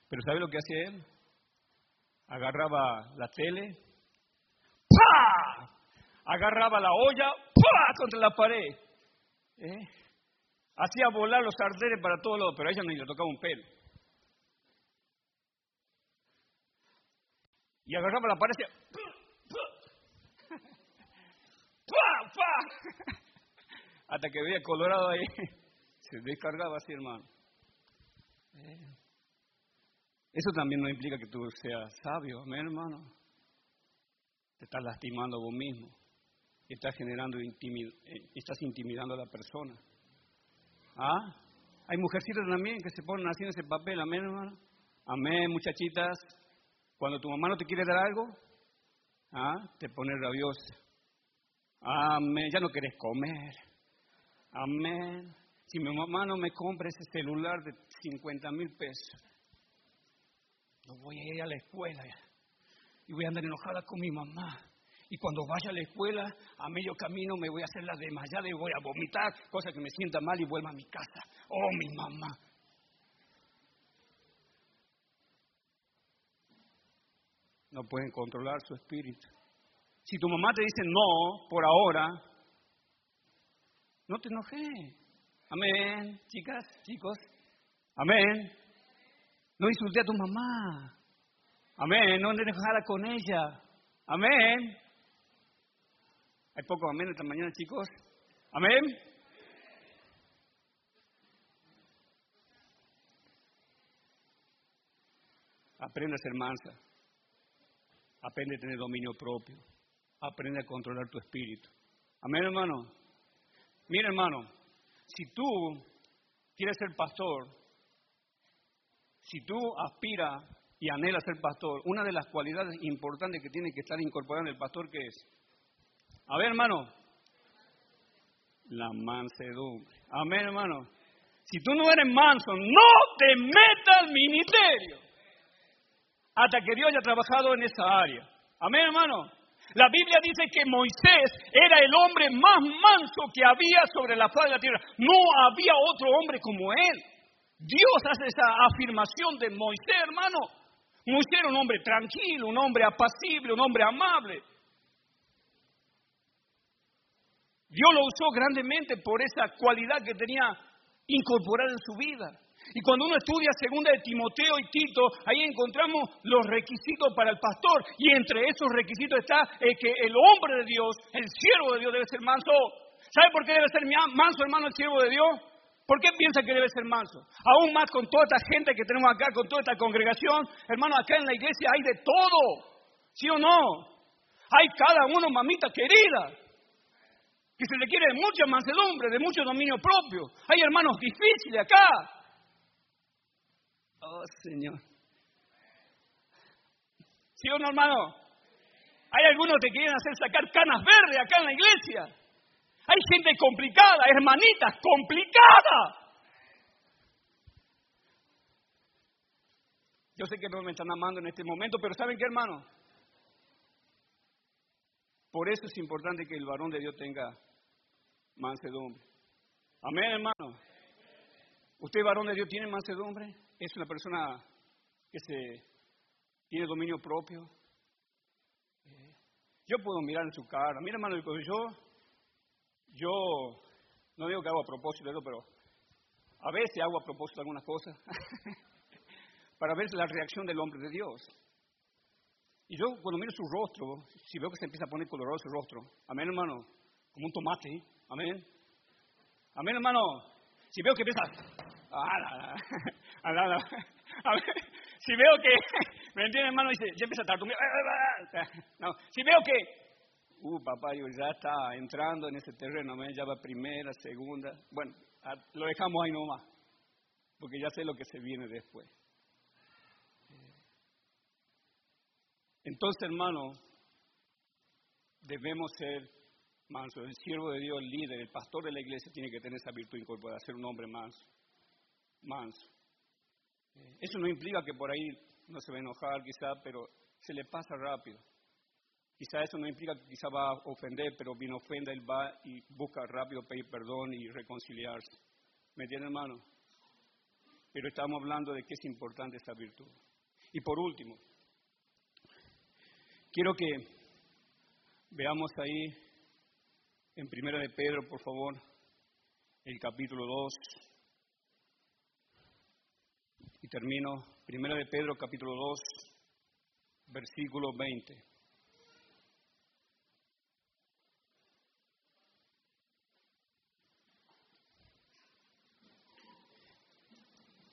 Pero ¿sabe lo que hacía él? Agarraba la tele, ¡pa! Agarraba la olla, ¡pa! contra la pared. ¿Eh? Hacía volar los sartenes para todos lados, pero a ella ni le tocaba un pelo. Y agarraba la pared y decía. Hasta que veía colorado ahí, se descargaba así, hermano. Eso también no implica que tú seas sabio, amén, hermano. Te estás lastimando vos mismo. Estás generando intimid eh, estás intimidando a la persona. ¿Ah? Hay mujercitas también que se ponen haciendo ese papel, amén, hermano. Amén, muchachitas. Cuando tu mamá no te quiere dar algo, ¿ah? te pone rabiosa. Amén, ya no quieres comer. Amén. Si mi mamá no me compra ese celular de 50 mil pesos, no voy a ir a la escuela y voy a andar enojada con mi mamá. Y cuando vaya a la escuela, a medio camino me voy a hacer la desmayada y voy a vomitar, cosa que me sienta mal y vuelva a mi casa. Oh, mi mamá. No pueden controlar su espíritu. Si tu mamá te dice no, por ahora, no te enojes. Amén, chicas, chicos. Amén. No insulte a tu mamá. Amén. No andes enojada con ella. Amén. Hay poco amén esta mañana, chicos. Amén. Aprende a ser mansa. Aprende a tener dominio propio. Aprende a controlar tu espíritu. Amén, hermano. Mira, hermano, si tú quieres ser pastor, si tú aspiras y anhelas ser pastor, una de las cualidades importantes que tiene que estar incorporada en el pastor, ¿qué es? A ver, hermano. La mansedumbre. Amén, hermano. Si tú no eres manso, no te metas al ministerio hasta que Dios haya trabajado en esa área. Amén, hermano. La Biblia dice que Moisés era el hombre más manso que había sobre la faz de la tierra. No había otro hombre como él. Dios hace esa afirmación de Moisés, hermano. Moisés era un hombre tranquilo, un hombre apacible, un hombre amable. Dios lo usó grandemente por esa cualidad que tenía incorporada en su vida. Y cuando uno estudia segunda de Timoteo y Tito, ahí encontramos los requisitos para el pastor. Y entre esos requisitos está eh, que el hombre de Dios, el siervo de Dios debe ser manso. ¿Sabe por qué debe ser manso, hermano, el siervo de Dios? ¿Por qué piensa que debe ser manso? Aún más con toda esta gente que tenemos acá, con toda esta congregación. Hermano, acá en la iglesia hay de todo. ¿Sí o no? Hay cada uno, mamita querida que se requiere de mucha mansedumbre, de mucho dominio propio. Hay hermanos difíciles acá. Oh, Señor. ¿Sí o no, hermano? Hay algunos que quieren hacer sacar canas verdes acá en la iglesia. Hay gente complicada, hermanitas, complicada. Yo sé que no me están amando en este momento, pero ¿saben qué, hermano? Por eso es importante que el varón de Dios tenga mansedumbre. Amén, hermano. ¿Usted, varón de Dios, tiene mansedumbre? ¿Es una persona que se tiene dominio propio? Eh, yo puedo mirar en su cara. Mira, hermano, yo, yo no digo que hago a propósito eso, pero a veces hago a propósito algunas cosas para ver la reacción del hombre de Dios. Y yo cuando miro su rostro, si veo que se empieza a poner colorado su rostro, amén hermano, como un tomate, Amén. Amén, hermano. Si veo que empieza Ah, a ver, si veo que, ¿me entiende hermano? Dice, ya empieza a tartumear. No, si veo que, uh, papá, yo ya está entrando en ese terreno, ya va primera, segunda. Bueno, lo dejamos ahí nomás, porque ya sé lo que se viene después. Entonces, hermano, debemos ser mansos. El siervo de Dios, el líder, el pastor de la iglesia tiene que tener esa virtud incorporada, ser un hombre manso. Manso. Eso no implica que por ahí no se va a enojar, quizá, pero se le pasa rápido. Quizá eso no implica que quizá va a ofender, pero bien ofenda, él va y busca rápido pedir perdón y reconciliarse. ¿Me entiende, hermano? Pero estamos hablando de que es importante esa virtud. Y por último, quiero que veamos ahí en Primera de Pedro, por favor, el capítulo 2. Termino, Primera de Pedro, capítulo 2, versículo 20.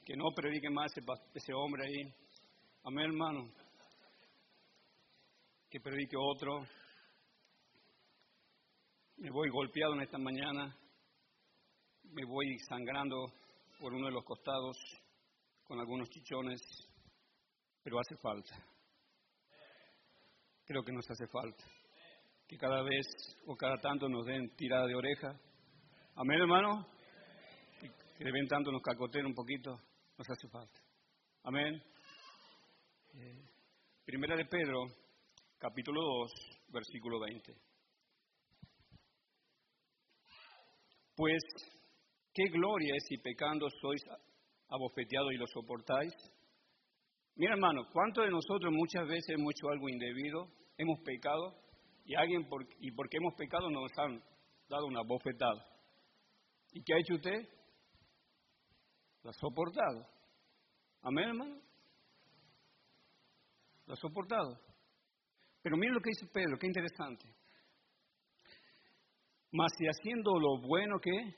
Que no predique más ese hombre ahí. Amén, hermano. Que predique otro. Me voy golpeado en esta mañana. Me voy sangrando por uno de los costados con algunos chichones, pero hace falta. Creo que nos hace falta. Que cada vez o cada tanto nos den tirada de oreja. Amén, hermano. Que de vez tanto nos cacoteen un poquito, nos hace falta. Amén. Eh, primera de Pedro, capítulo 2, versículo 20. Pues, ¿qué gloria es si pecando sois abofeteado y lo soportáis? Mira hermano, ¿cuántos de nosotros muchas veces hemos hecho algo indebido, hemos pecado y alguien por, y porque hemos pecado nos han dado una bofetada? ¿Y qué ha hecho usted? Lo ha soportado. Amén hermano. Lo ha soportado. Pero miren lo que dice Pedro, qué interesante. Mas si haciendo lo bueno, ¿qué?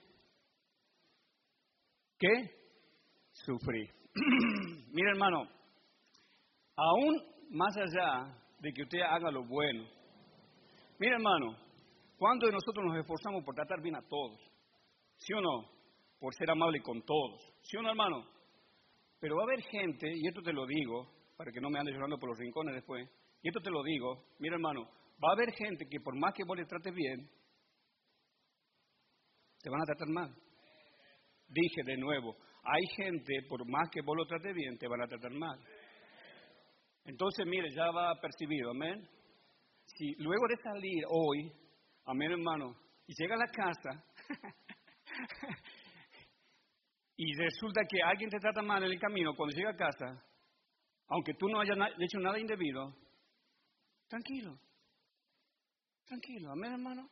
¿Qué? Sufrí. Mira hermano, aún más allá de que usted haga lo bueno, mira hermano, cuando nosotros nos esforzamos por tratar bien a todos, ¿sí o no? Por ser amable con todos, ¿sí o no hermano? Pero va a haber gente, y esto te lo digo, para que no me ande llorando por los rincones después, y esto te lo digo, mira hermano, va a haber gente que por más que vos le trates bien, te van a tratar mal. Dije de nuevo, hay gente, por más que vos lo trates bien, te van a tratar mal. Entonces, mire, ya va percibido, amén. Si luego de salir hoy, amén hermano, y llega a la casa y resulta que alguien te trata mal en el camino, cuando llega a casa, aunque tú no hayas hecho nada indebido, tranquilo, tranquilo, amén hermano.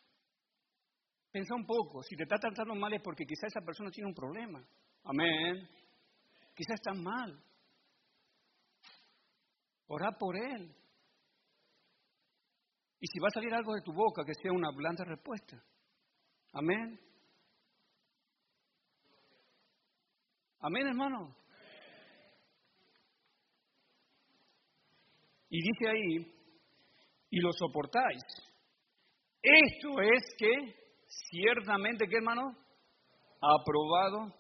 Pensa un poco, si te está tratando mal es porque quizá esa persona tiene un problema. Amén. Quizás está mal. Ora por él. Y si va a salir algo de tu boca, que sea una blanda respuesta. Amén. Amén, hermano. Y dice ahí, y lo soportáis. Esto es que ciertamente, ¿qué hermano? Aprobado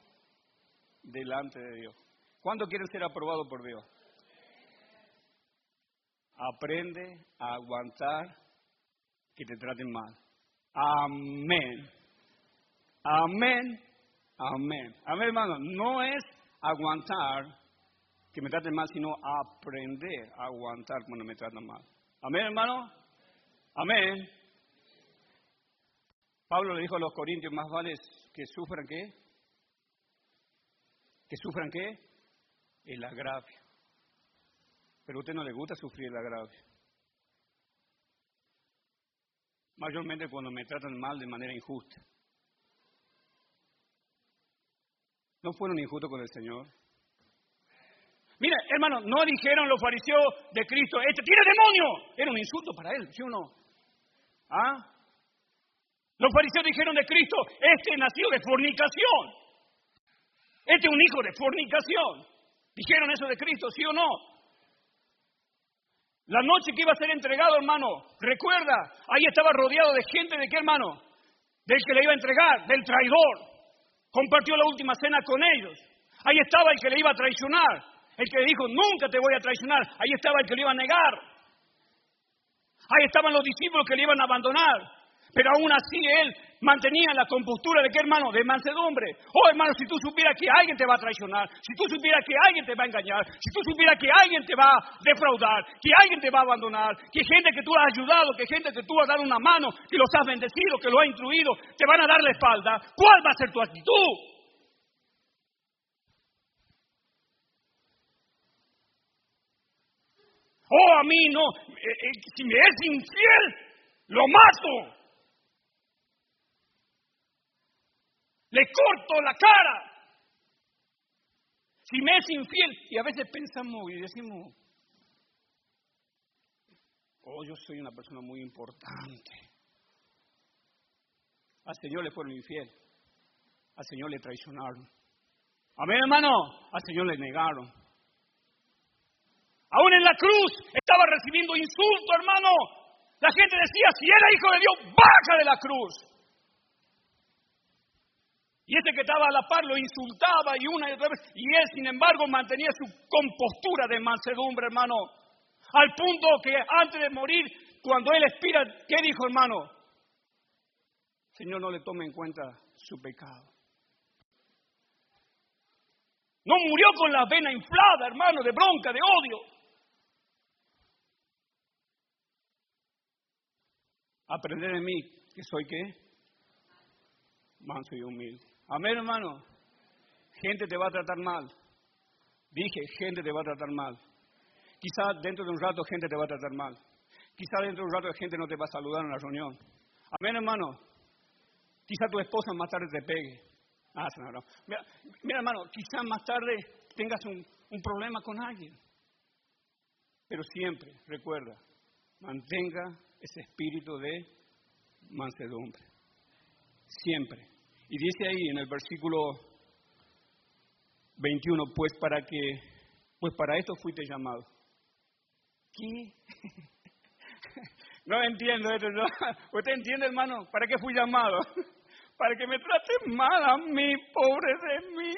delante de Dios. ¿Cuándo quieres ser aprobado por Dios? Aprende a aguantar que te traten mal. Amén. Amén. Amén. Amén, hermano. No es aguantar que me traten mal, sino aprender a aguantar cuando me tratan mal. Amén, hermano. Amén. Pablo le dijo a los corintios, más vale que sufran que ¿Que sufran qué? El agravio. Pero a usted no le gusta sufrir el agravio. Mayormente cuando me tratan mal de manera injusta. ¿No fueron injustos con el Señor? Mira, hermano, no dijeron los fariseos de Cristo, este tiene demonio. Era un insulto para él, ¿sí o no? ¿Ah? Los fariseos dijeron de Cristo, este nació de fornicación. Este es un hijo de fornicación. ¿Dijeron eso de Cristo, sí o no? La noche que iba a ser entregado, hermano, recuerda, ahí estaba rodeado de gente de qué, hermano? Del que le iba a entregar, del traidor. Compartió la última cena con ellos. Ahí estaba el que le iba a traicionar, el que le dijo, nunca te voy a traicionar. Ahí estaba el que le iba a negar. Ahí estaban los discípulos que le iban a abandonar. Pero aún así él mantenía la compostura de qué hermano, de mansedumbre. Oh hermano, si tú supieras que alguien te va a traicionar, si tú supieras que alguien te va a engañar, si tú supieras que alguien te va a defraudar, que alguien te va a abandonar, que gente que tú has ayudado, que gente que tú has dado una mano, que los has bendecido, que los has instruido, te van a dar la espalda, ¿cuál va a ser tu actitud? Oh, a mí no, eh, eh, si me es infiel, lo mato. Le corto la cara. Si me es infiel, y a veces pensamos y decimos, oh, yo soy una persona muy importante. Al Señor le fueron infiel, al Señor le traicionaron. Amén, hermano, al Señor le negaron. Aún en la cruz estaba recibiendo insulto, hermano. La gente decía, si era hijo de Dios, baja de la cruz. Y ese que estaba a la par lo insultaba y una y otra vez. Y él, sin embargo, mantenía su compostura de mansedumbre, hermano. Al punto que antes de morir, cuando él expira, ¿qué dijo, hermano? Señor, no le tome en cuenta su pecado. No murió con la vena inflada, hermano, de bronca, de odio. Aprender de mí, que soy qué? Manso y humilde. Amén, hermano. Gente te va a tratar mal. Dije, gente te va a tratar mal. Quizá dentro de un rato gente te va a tratar mal. Quizá dentro de un rato gente no te va a saludar en la reunión. Amén, hermano. Quizá tu esposa más tarde te pegue. Ah, no, Mira, mira, hermano, quizá más tarde tengas un, un problema con alguien. Pero siempre, recuerda, mantenga ese espíritu de mansedumbre. Siempre. Y dice ahí en el versículo 21, pues para que, pues para esto fuiste llamado. ¿Qué? no entiendo esto. ¿Usted entiende, hermano? ¿Para qué fui llamado? para que me trate mal a mí, pobre de mí.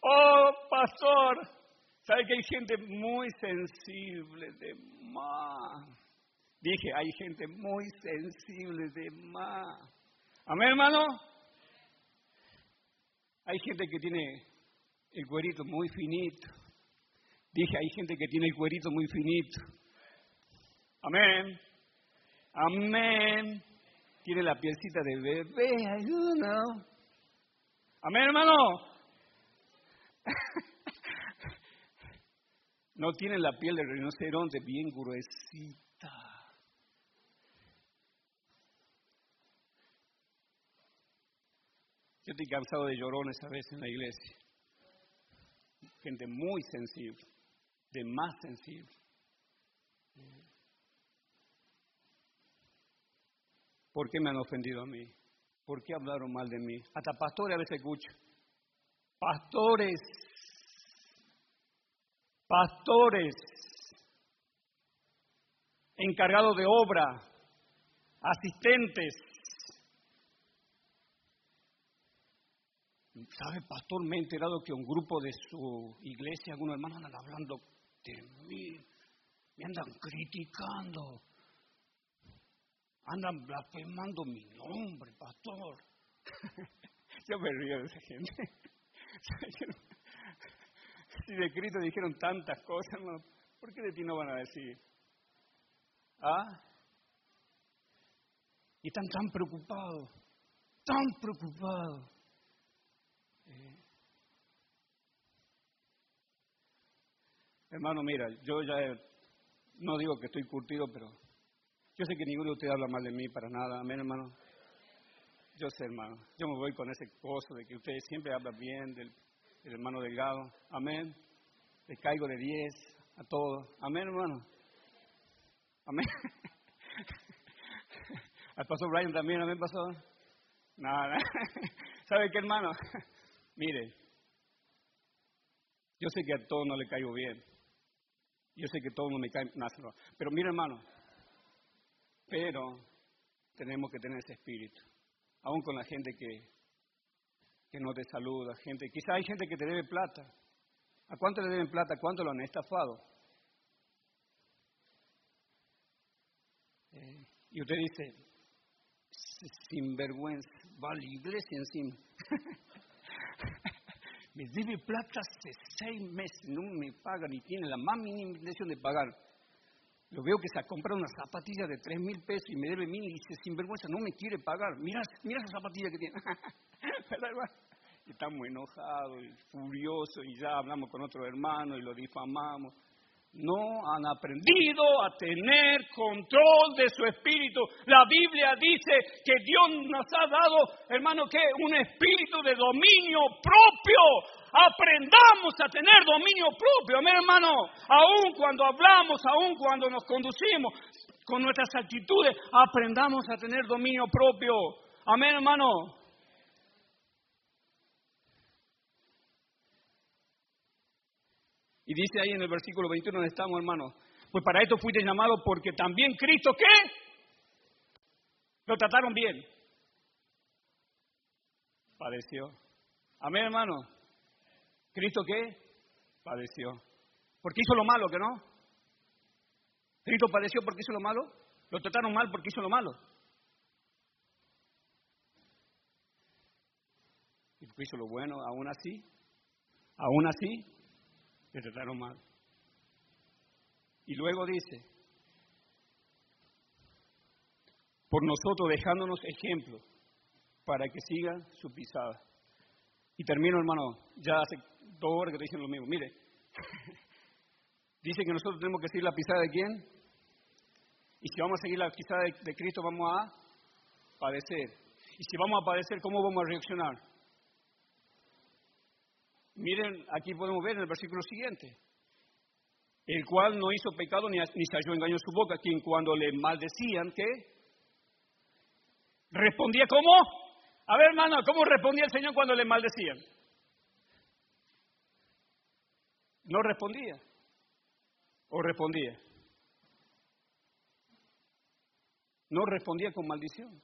Oh, pastor, ¿sabe que hay gente muy sensible de más? Dije, hay gente muy sensible de más. Amén, hermano. Hay gente que tiene el cuerito muy finito. Dije, hay gente que tiene el cuerito muy finito. Amén. Amén. Tiene la pielcita de bebé, you Amén, hermano. no tiene la piel de rinoceronte bien gruesita. Yo estoy cansado de llorones a veces en la iglesia. Gente muy sensible, de más sensible. ¿Por qué me han ofendido a mí? ¿Por qué hablaron mal de mí? Hasta pastores a veces escucho. Pastores, pastores, encargados de obra, asistentes, ¿Sabe, pastor? Me he enterado que un grupo de su iglesia, algunos hermanos andan hablando de mí, me andan criticando, andan blasfemando mi nombre, pastor. Yo me río de esa gente. si de Cristo dijeron tantas cosas, hermano, ¿por qué de ti no van a decir? ¿Ah? Y están tan preocupados, tan preocupados. Hermano, mira, yo ya no digo que estoy curtido, pero yo sé que ninguno de ustedes habla mal de mí para nada. Amén, hermano. Yo sé, hermano. Yo me voy con ese gozo de que ustedes siempre hablan bien del, hermano Delgado. Amén. Le caigo de 10 a todos. Amén, hermano. Amén. Al Brian también, amén, pastor. Nada. ¿Sabe qué, hermano? Mire, Yo sé que a todos no le caigo bien. Yo sé que todo no me cae Pero mira, hermano, pero tenemos que tener ese espíritu. Aún con la gente que, que no te saluda, gente, quizá hay gente que te debe plata. ¿A cuánto le deben plata? ¿Cuánto lo han estafado? Eh, y usted dice, sinvergüenza, va a la iglesia encima. me debe plata hace seis meses, no me paga ni tiene la más mínima intención de pagar. Lo veo que se ha comprado una zapatilla de tres mil pesos y me debe mil y dice, sinvergüenza, no me quiere pagar. Mira, mira esa zapatilla que tiene. y estamos enojados y furiosos y ya hablamos con otro hermano y lo difamamos no han aprendido a tener control de su espíritu. La Biblia dice que Dios nos ha dado, hermano, que un espíritu de dominio propio. Aprendamos a tener dominio propio, amén, hermano. Aún cuando hablamos, aún cuando nos conducimos con nuestras actitudes, aprendamos a tener dominio propio. Amén, hermano. Y dice ahí en el versículo 21 donde estamos, hermano. Pues para esto fuiste llamado porque también Cristo, ¿qué? Lo trataron bien. Padeció. Amén, hermano. ¿Cristo qué? Padeció. Porque hizo lo malo, ¿que no? ¿Cristo padeció porque hizo lo malo? ¿Lo trataron mal porque hizo lo malo? ¿Y porque hizo lo bueno aún así? ¿Aún así? Le trataron mal. Y luego dice, por nosotros dejándonos ejemplo para que siga su pisada. Y termino, hermano, ya hace dos horas que te dicen lo mismo. Mire, dice que nosotros tenemos que seguir la pisada de quién? Y si vamos a seguir la pisada de, de Cristo, vamos a padecer. Y si vamos a padecer, ¿cómo vamos a reaccionar? Miren, aquí podemos ver en el versículo siguiente. El cual no hizo pecado ni, halló engaño en su boca, quien cuando le maldecían, ¿qué? Respondía ¿cómo? A ver, hermano, ¿cómo respondía el Señor cuando le maldecían? No respondía. ¿O respondía? No respondía con maldición.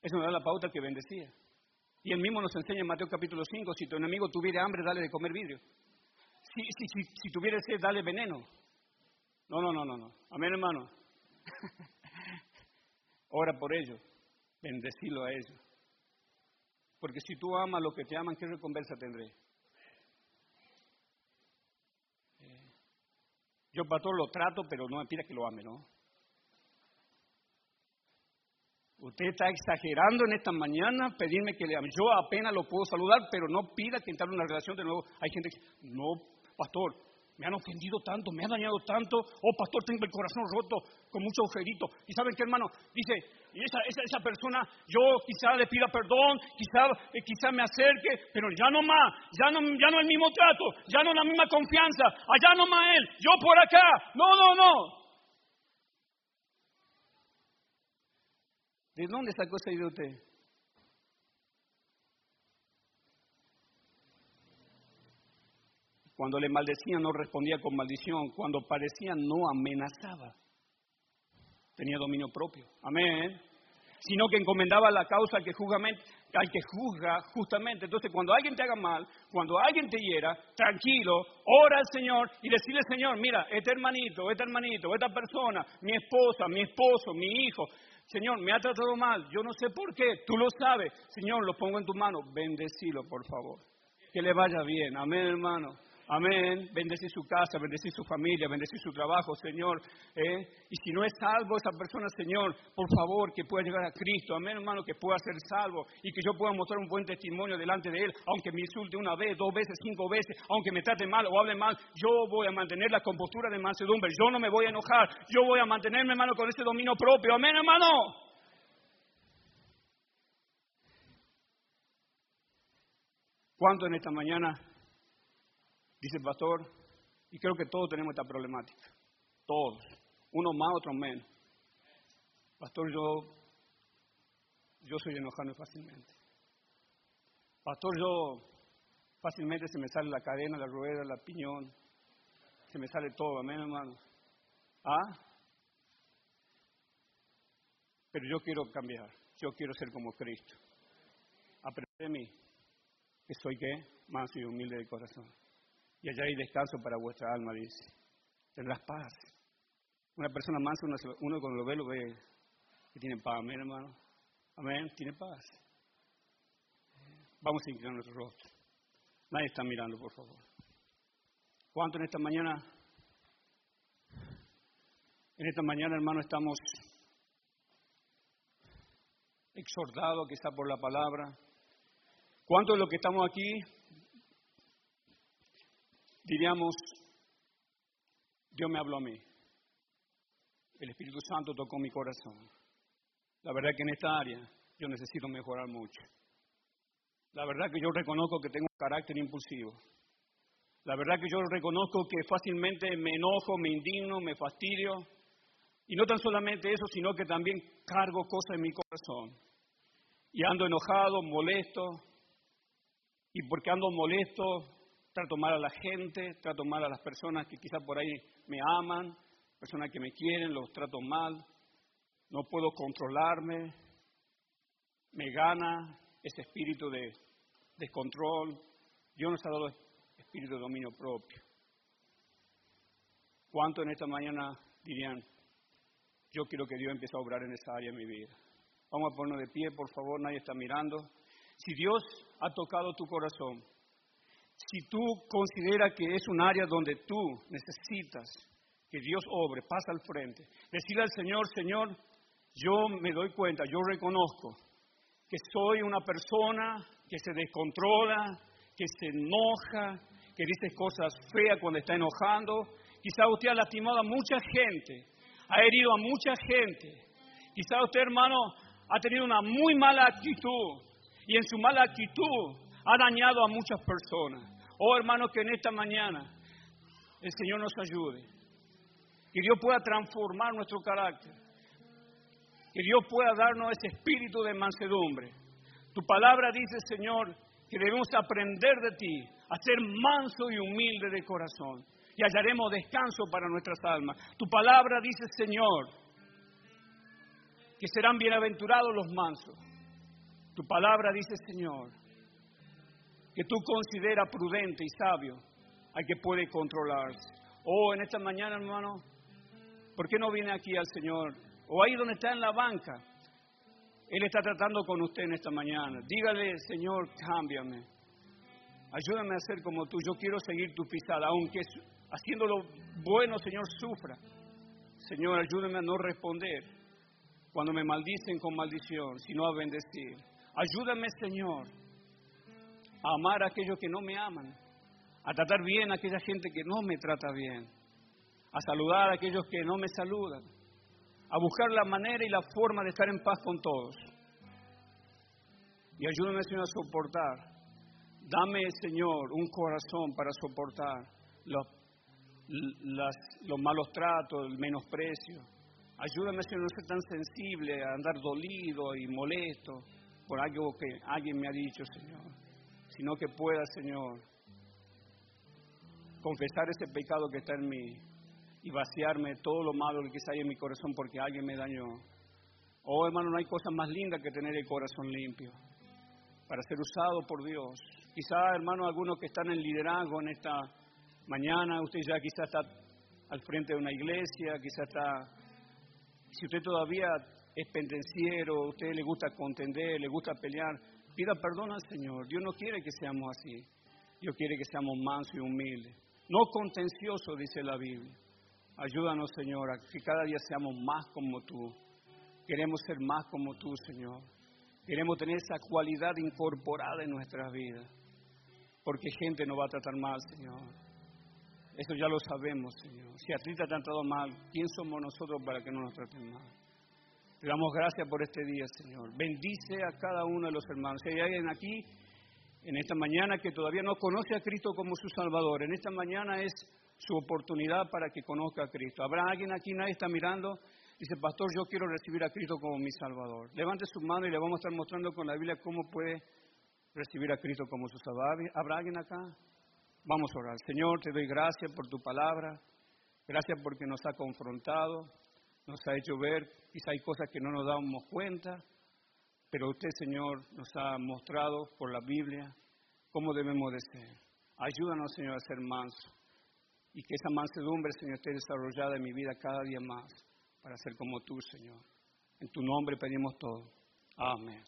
Eso no da la pauta que bendecía. Y él mismo nos enseña en Mateo capítulo 5, si tu enemigo tuviera hambre, dale de comer vidrio. Si, si, si, tuviera sed, dale veneno. No, no, no, no, no. Amén, hermano. Ora por ellos. Bendecilo a ellos. Porque si tú amas lo que te aman, ¿qué recompensa tendré? Eh, yo, pastor, lo trato, pero no me pida que lo ame, ¿no? Usted está exagerando en esta mañana, pedirme que le. Yo apenas lo puedo saludar, pero no pida que entrar en una relación de nuevo. Hay gente que, no, pastor, me han ofendido tanto, me han dañado tanto. Oh, pastor, tengo el corazón roto con mucho agujerito. Y saben qué, hermano, dice, esa, esa, esa, persona, yo quizá le pida perdón, quizá, eh, quizá me acerque, pero ya no más, ya no, ya no el mismo trato, ya no la misma confianza, allá no más él, yo por acá. No, no, no. ¿De dónde sacó esa idea usted? Cuando le maldecían no respondía con maldición, cuando parecía no amenazaba. Tenía dominio propio. Amén. Sino que encomendaba la causa al que, al que juzga justamente. Entonces, cuando alguien te haga mal, cuando alguien te hiera, tranquilo, ora al Señor y decirle, Señor, mira, este hermanito, este hermanito, esta persona, mi esposa, mi esposo, mi hijo, Señor, me ha tratado mal, yo no sé por qué, tú lo sabes. Señor, lo pongo en tu mano, bendecilo, por favor. Que le vaya bien, amén, hermano. Amén. Bendecir su casa, bendecir su familia, bendecir su trabajo, Señor. ¿eh? Y si no es salvo esa persona, Señor, por favor, que pueda llegar a Cristo. Amén, hermano, que pueda ser salvo y que yo pueda mostrar un buen testimonio delante de Él, aunque me insulte una vez, dos veces, cinco veces, aunque me trate mal o hable mal, yo voy a mantener la compostura de mansedumbre. Yo no me voy a enojar. Yo voy a mantenerme, hermano, con ese dominio propio. Amén, hermano. ¿Cuánto en esta mañana Dice el pastor, y creo que todos tenemos esta problemática. Todos. Uno más, otro menos. Pastor, yo, yo soy enojado fácilmente. Pastor, yo, Fácilmente se me sale la cadena, la rueda, la piñón, se me sale todo, amén, hermano. ¿Ah? Pero yo quiero cambiar, yo quiero ser como Cristo. Aprende de mí, que soy qué? Manso y humilde de corazón. Y allá hay descanso para vuestra alma, dice. Tendrás paz. Una persona mansa, uno cuando lo ve, lo ve que tiene paz, amén, hermano. Amén, tiene paz. Vamos a inclinar nuestro rostro. Nadie está mirando, por favor. ¿Cuánto en esta mañana? En esta mañana, hermano, estamos exhortados quizá por la palabra. ¿Cuánto de lo que estamos aquí diríamos, Dios me habló a mí? El Espíritu Santo tocó mi corazón. La verdad que en esta área yo necesito mejorar mucho. La verdad que yo reconozco que tengo un carácter impulsivo. La verdad que yo reconozco que fácilmente me enojo, me indigno, me fastidio. Y no tan solamente eso, sino que también cargo cosas en mi corazón. Y ando enojado, molesto. Y porque ando molesto, trato mal a la gente, trato mal a las personas que quizás por ahí me aman, personas que me quieren, los trato mal. No puedo controlarme. Me gana ese espíritu de descontrol. Dios nos ha dado espíritu de dominio propio. ¿Cuánto en esta mañana dirían, yo quiero que Dios empiece a obrar en esa área de mi vida? Vamos a ponernos de pie, por favor, nadie está mirando. Si Dios ha tocado tu corazón, si tú consideras que es un área donde tú necesitas que Dios obre, pasa al frente. Decirle al Señor, Señor, yo me doy cuenta, yo reconozco que soy una persona que se descontrola, que se enoja, que dice cosas feas cuando está enojando. Quizá usted ha lastimado a mucha gente, ha herido a mucha gente. Quizá usted, hermano, ha tenido una muy mala actitud y en su mala actitud ha dañado a muchas personas. Oh, hermano, que en esta mañana el Señor nos ayude. Que Dios pueda transformar nuestro carácter que Dios pueda darnos ese espíritu de mansedumbre. Tu palabra dice, Señor, que debemos aprender de ti a ser manso y humilde de corazón y hallaremos descanso para nuestras almas. Tu palabra dice, Señor, que serán bienaventurados los mansos. Tu palabra dice, Señor, que tú consideras prudente y sabio al que puede controlarse. Oh, en esta mañana, hermano, ¿por qué no viene aquí al Señor o ahí donde está en la banca. Él está tratando con usted en esta mañana. Dígale, Señor, cámbiame. Ayúdame a ser como tú. Yo quiero seguir tu pisada, aunque haciendo lo bueno, Señor, sufra. Señor, ayúdame a no responder cuando me maldicen con maldición, sino a bendecir. Ayúdame, Señor, a amar a aquellos que no me aman, a tratar bien a aquella gente que no me trata bien, a saludar a aquellos que no me saludan a buscar la manera y la forma de estar en paz con todos. Y ayúdame, Señor, a soportar. Dame, Señor, un corazón para soportar los, los malos tratos, el menosprecio. Ayúdame, Señor, no ser tan sensible, a andar dolido y molesto por algo que alguien me ha dicho, Señor. Sino que pueda, Señor, confesar ese pecado que está en mí y vaciarme todo lo malo que hay en mi corazón porque alguien me dañó. Oh, hermano, no hay cosa más linda que tener el corazón limpio para ser usado por Dios. Quizá, hermano, algunos que están en liderazgo en esta mañana, usted ya quizá está al frente de una iglesia, quizá está, si usted todavía es pendenciero, usted le gusta contender, le gusta pelear, pida perdón al Señor. Dios no quiere que seamos así. Dios quiere que seamos mansos y humildes. No contencioso, dice la Biblia. Ayúdanos, Señor, a que cada día seamos más como tú. Queremos ser más como tú, Señor. Queremos tener esa cualidad incorporada en nuestras vidas. Porque gente nos va a tratar mal, Señor. Eso ya lo sabemos, Señor. Si a ti te ha tratado mal, ¿quién somos nosotros para que no nos traten mal? Te damos gracias por este día, Señor. Bendice a cada uno de los hermanos. Si hay alguien aquí en esta mañana que todavía no conoce a Cristo como su Salvador, en esta mañana es su oportunidad para que conozca a Cristo. ¿Habrá alguien aquí, nadie está mirando? Dice, pastor, yo quiero recibir a Cristo como mi Salvador. Levante su mano y le vamos a estar mostrando con la Biblia cómo puede recibir a Cristo como su Salvador. ¿Habrá alguien acá? Vamos a orar. Señor, te doy gracias por tu palabra. Gracias porque nos ha confrontado, nos ha hecho ver, quizá hay cosas que no nos damos cuenta, pero usted, Señor, nos ha mostrado por la Biblia cómo debemos de ser. Ayúdanos, Señor, a ser mansos y que esa mansedumbre, Señor, esté desarrollada en mi vida cada día más para ser como tú, Señor. En tu nombre pedimos todo. Amén.